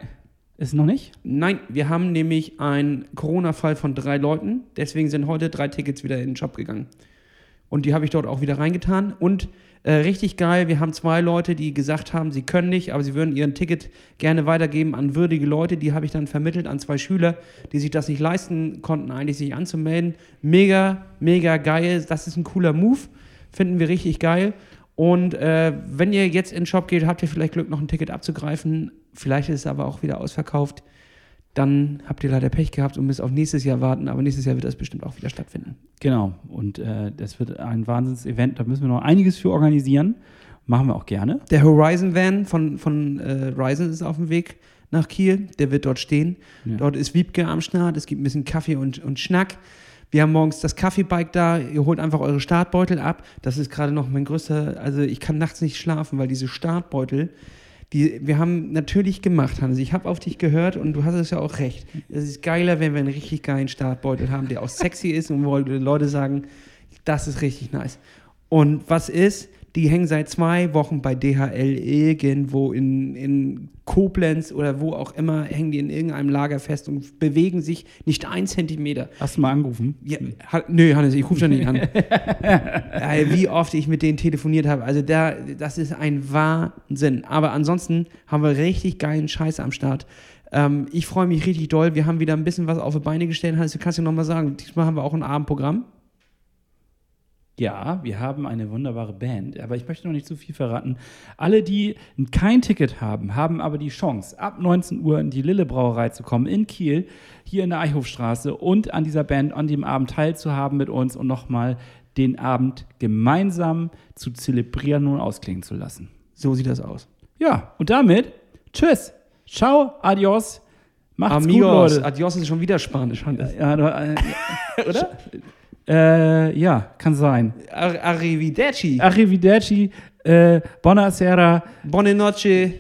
Ist es noch nicht? Nein, wir haben nämlich einen Corona-Fall von drei Leuten. Deswegen sind heute drei Tickets wieder in den Shop gegangen. Und die habe ich dort auch wieder reingetan. Und äh, richtig geil, wir haben zwei Leute, die gesagt haben, sie können nicht, aber sie würden ihren Ticket gerne weitergeben an würdige Leute. Die habe ich dann vermittelt an zwei Schüler, die sich das nicht leisten konnten, eigentlich sich anzumelden. Mega, mega geil. Das ist ein cooler Move. Finden wir richtig geil. Und äh, wenn ihr jetzt in den Shop geht, habt ihr vielleicht Glück, noch ein Ticket abzugreifen. Vielleicht ist es aber auch wieder ausverkauft. Dann habt ihr leider Pech gehabt und müsst auf nächstes Jahr warten. Aber nächstes Jahr wird das bestimmt auch wieder stattfinden. Genau. Und äh, das wird ein Wahnsinns-Event. Da müssen wir noch einiges für organisieren. Machen wir auch gerne. Der Horizon Van von, von äh, Ryzen ist auf dem Weg nach Kiel. Der wird dort stehen. Ja. Dort ist Wiebke am Start. Es gibt ein bisschen Kaffee und, und Schnack. Wir haben morgens das Kaffeebike da. Ihr holt einfach eure Startbeutel ab. Das ist gerade noch mein größter. Also, ich kann nachts nicht schlafen, weil diese Startbeutel. Die, wir haben natürlich gemacht, Hannes. Ich habe auf dich gehört und du hast es ja auch recht. Es ist geiler, wenn wir einen richtig geilen Startbeutel haben, der auch sexy ist und wo Leute sagen, das ist richtig nice. Und was ist? Die hängen seit zwei Wochen bei DHL irgendwo in, in Koblenz oder wo auch immer, hängen die in irgendeinem Lager fest und bewegen sich nicht ein Zentimeter. Hast du mal angerufen? Ja, ha, nö, Hannes, ich rufe da nicht an. Wie oft ich mit denen telefoniert habe. Also da, das ist ein Wahnsinn. Aber ansonsten haben wir richtig geilen Scheiß am Start. Ähm, ich freue mich richtig doll. Wir haben wieder ein bisschen was auf die Beine gestellt. Hannes, du kannst ja nochmal sagen, diesmal haben wir auch ein Abendprogramm. Ja, wir haben eine wunderbare Band, aber ich möchte noch nicht zu viel verraten. Alle, die kein Ticket haben, haben aber die Chance, ab 19 Uhr in die Lille Brauerei zu kommen in Kiel, hier in der Eichhofstraße und an dieser Band an dem Abend teilzuhaben mit uns und nochmal den Abend gemeinsam zu zelebrieren und ausklingen zu lassen. So sieht das aus. Ja, und damit, tschüss, ciao, adios, macht's Amigos, gut, Leute. Adios ist schon wieder Spanisch. Ja, du, äh, oder? Äh, ja, kann sein. Ar Arrivederci. Arrivederci, äh, Buonasera, Bonne noche.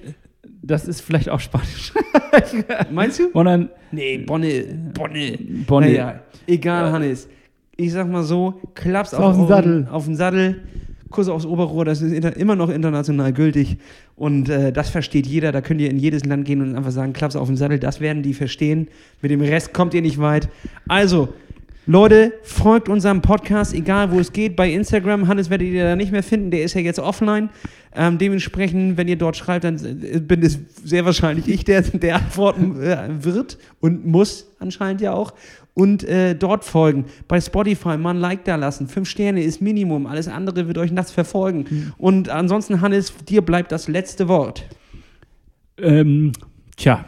das ist vielleicht auch Spanisch. Meinst du? Sondern Nee, Bonne. Bonne. Bonne. Naja, egal, Hannes. Ich sag mal so, klappst auf den euren- Sattel. Auf den Sattel. Kuss aufs Oberrohr, das ist immer noch international gültig. Und äh, das versteht jeder. Da könnt ihr in jedes Land gehen und einfach sagen, klappst auf den Sattel. Das werden die verstehen. Mit dem Rest kommt ihr nicht weit. Also, Leute, folgt unserem Podcast, egal wo es geht. Bei Instagram, Hannes werdet ihr da nicht mehr finden, der ist ja jetzt offline. Ähm, dementsprechend, wenn ihr dort schreibt, dann äh, bin es sehr wahrscheinlich ich, der, der antworten äh, wird und muss anscheinend ja auch. Und äh, dort folgen. Bei Spotify mal ein Like da lassen. Fünf Sterne ist Minimum. Alles andere wird euch nachts verfolgen. Und ansonsten, Hannes, dir bleibt das letzte Wort. Ähm, tja,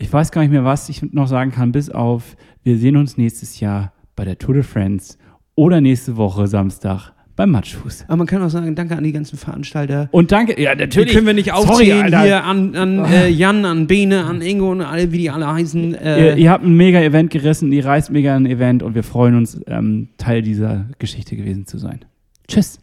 ich weiß gar nicht mehr, was ich noch sagen kann, bis auf, wir sehen uns nächstes Jahr bei der Tour de France oder nächste Woche Samstag beim Matschfuß. Aber man kann auch sagen, danke an die ganzen Veranstalter. Und danke, ja, natürlich. Die können wir nicht Sorry, aufzählen Alter. hier an, an äh, Jan, an Bene, an Ingo und alle, wie die alle heißen. Ihr, Äh, ihr habt ein mega Event gerissen, ihr reißt mega ein Event und wir freuen uns, ähm, Teil dieser Geschichte gewesen zu sein. Tschüss.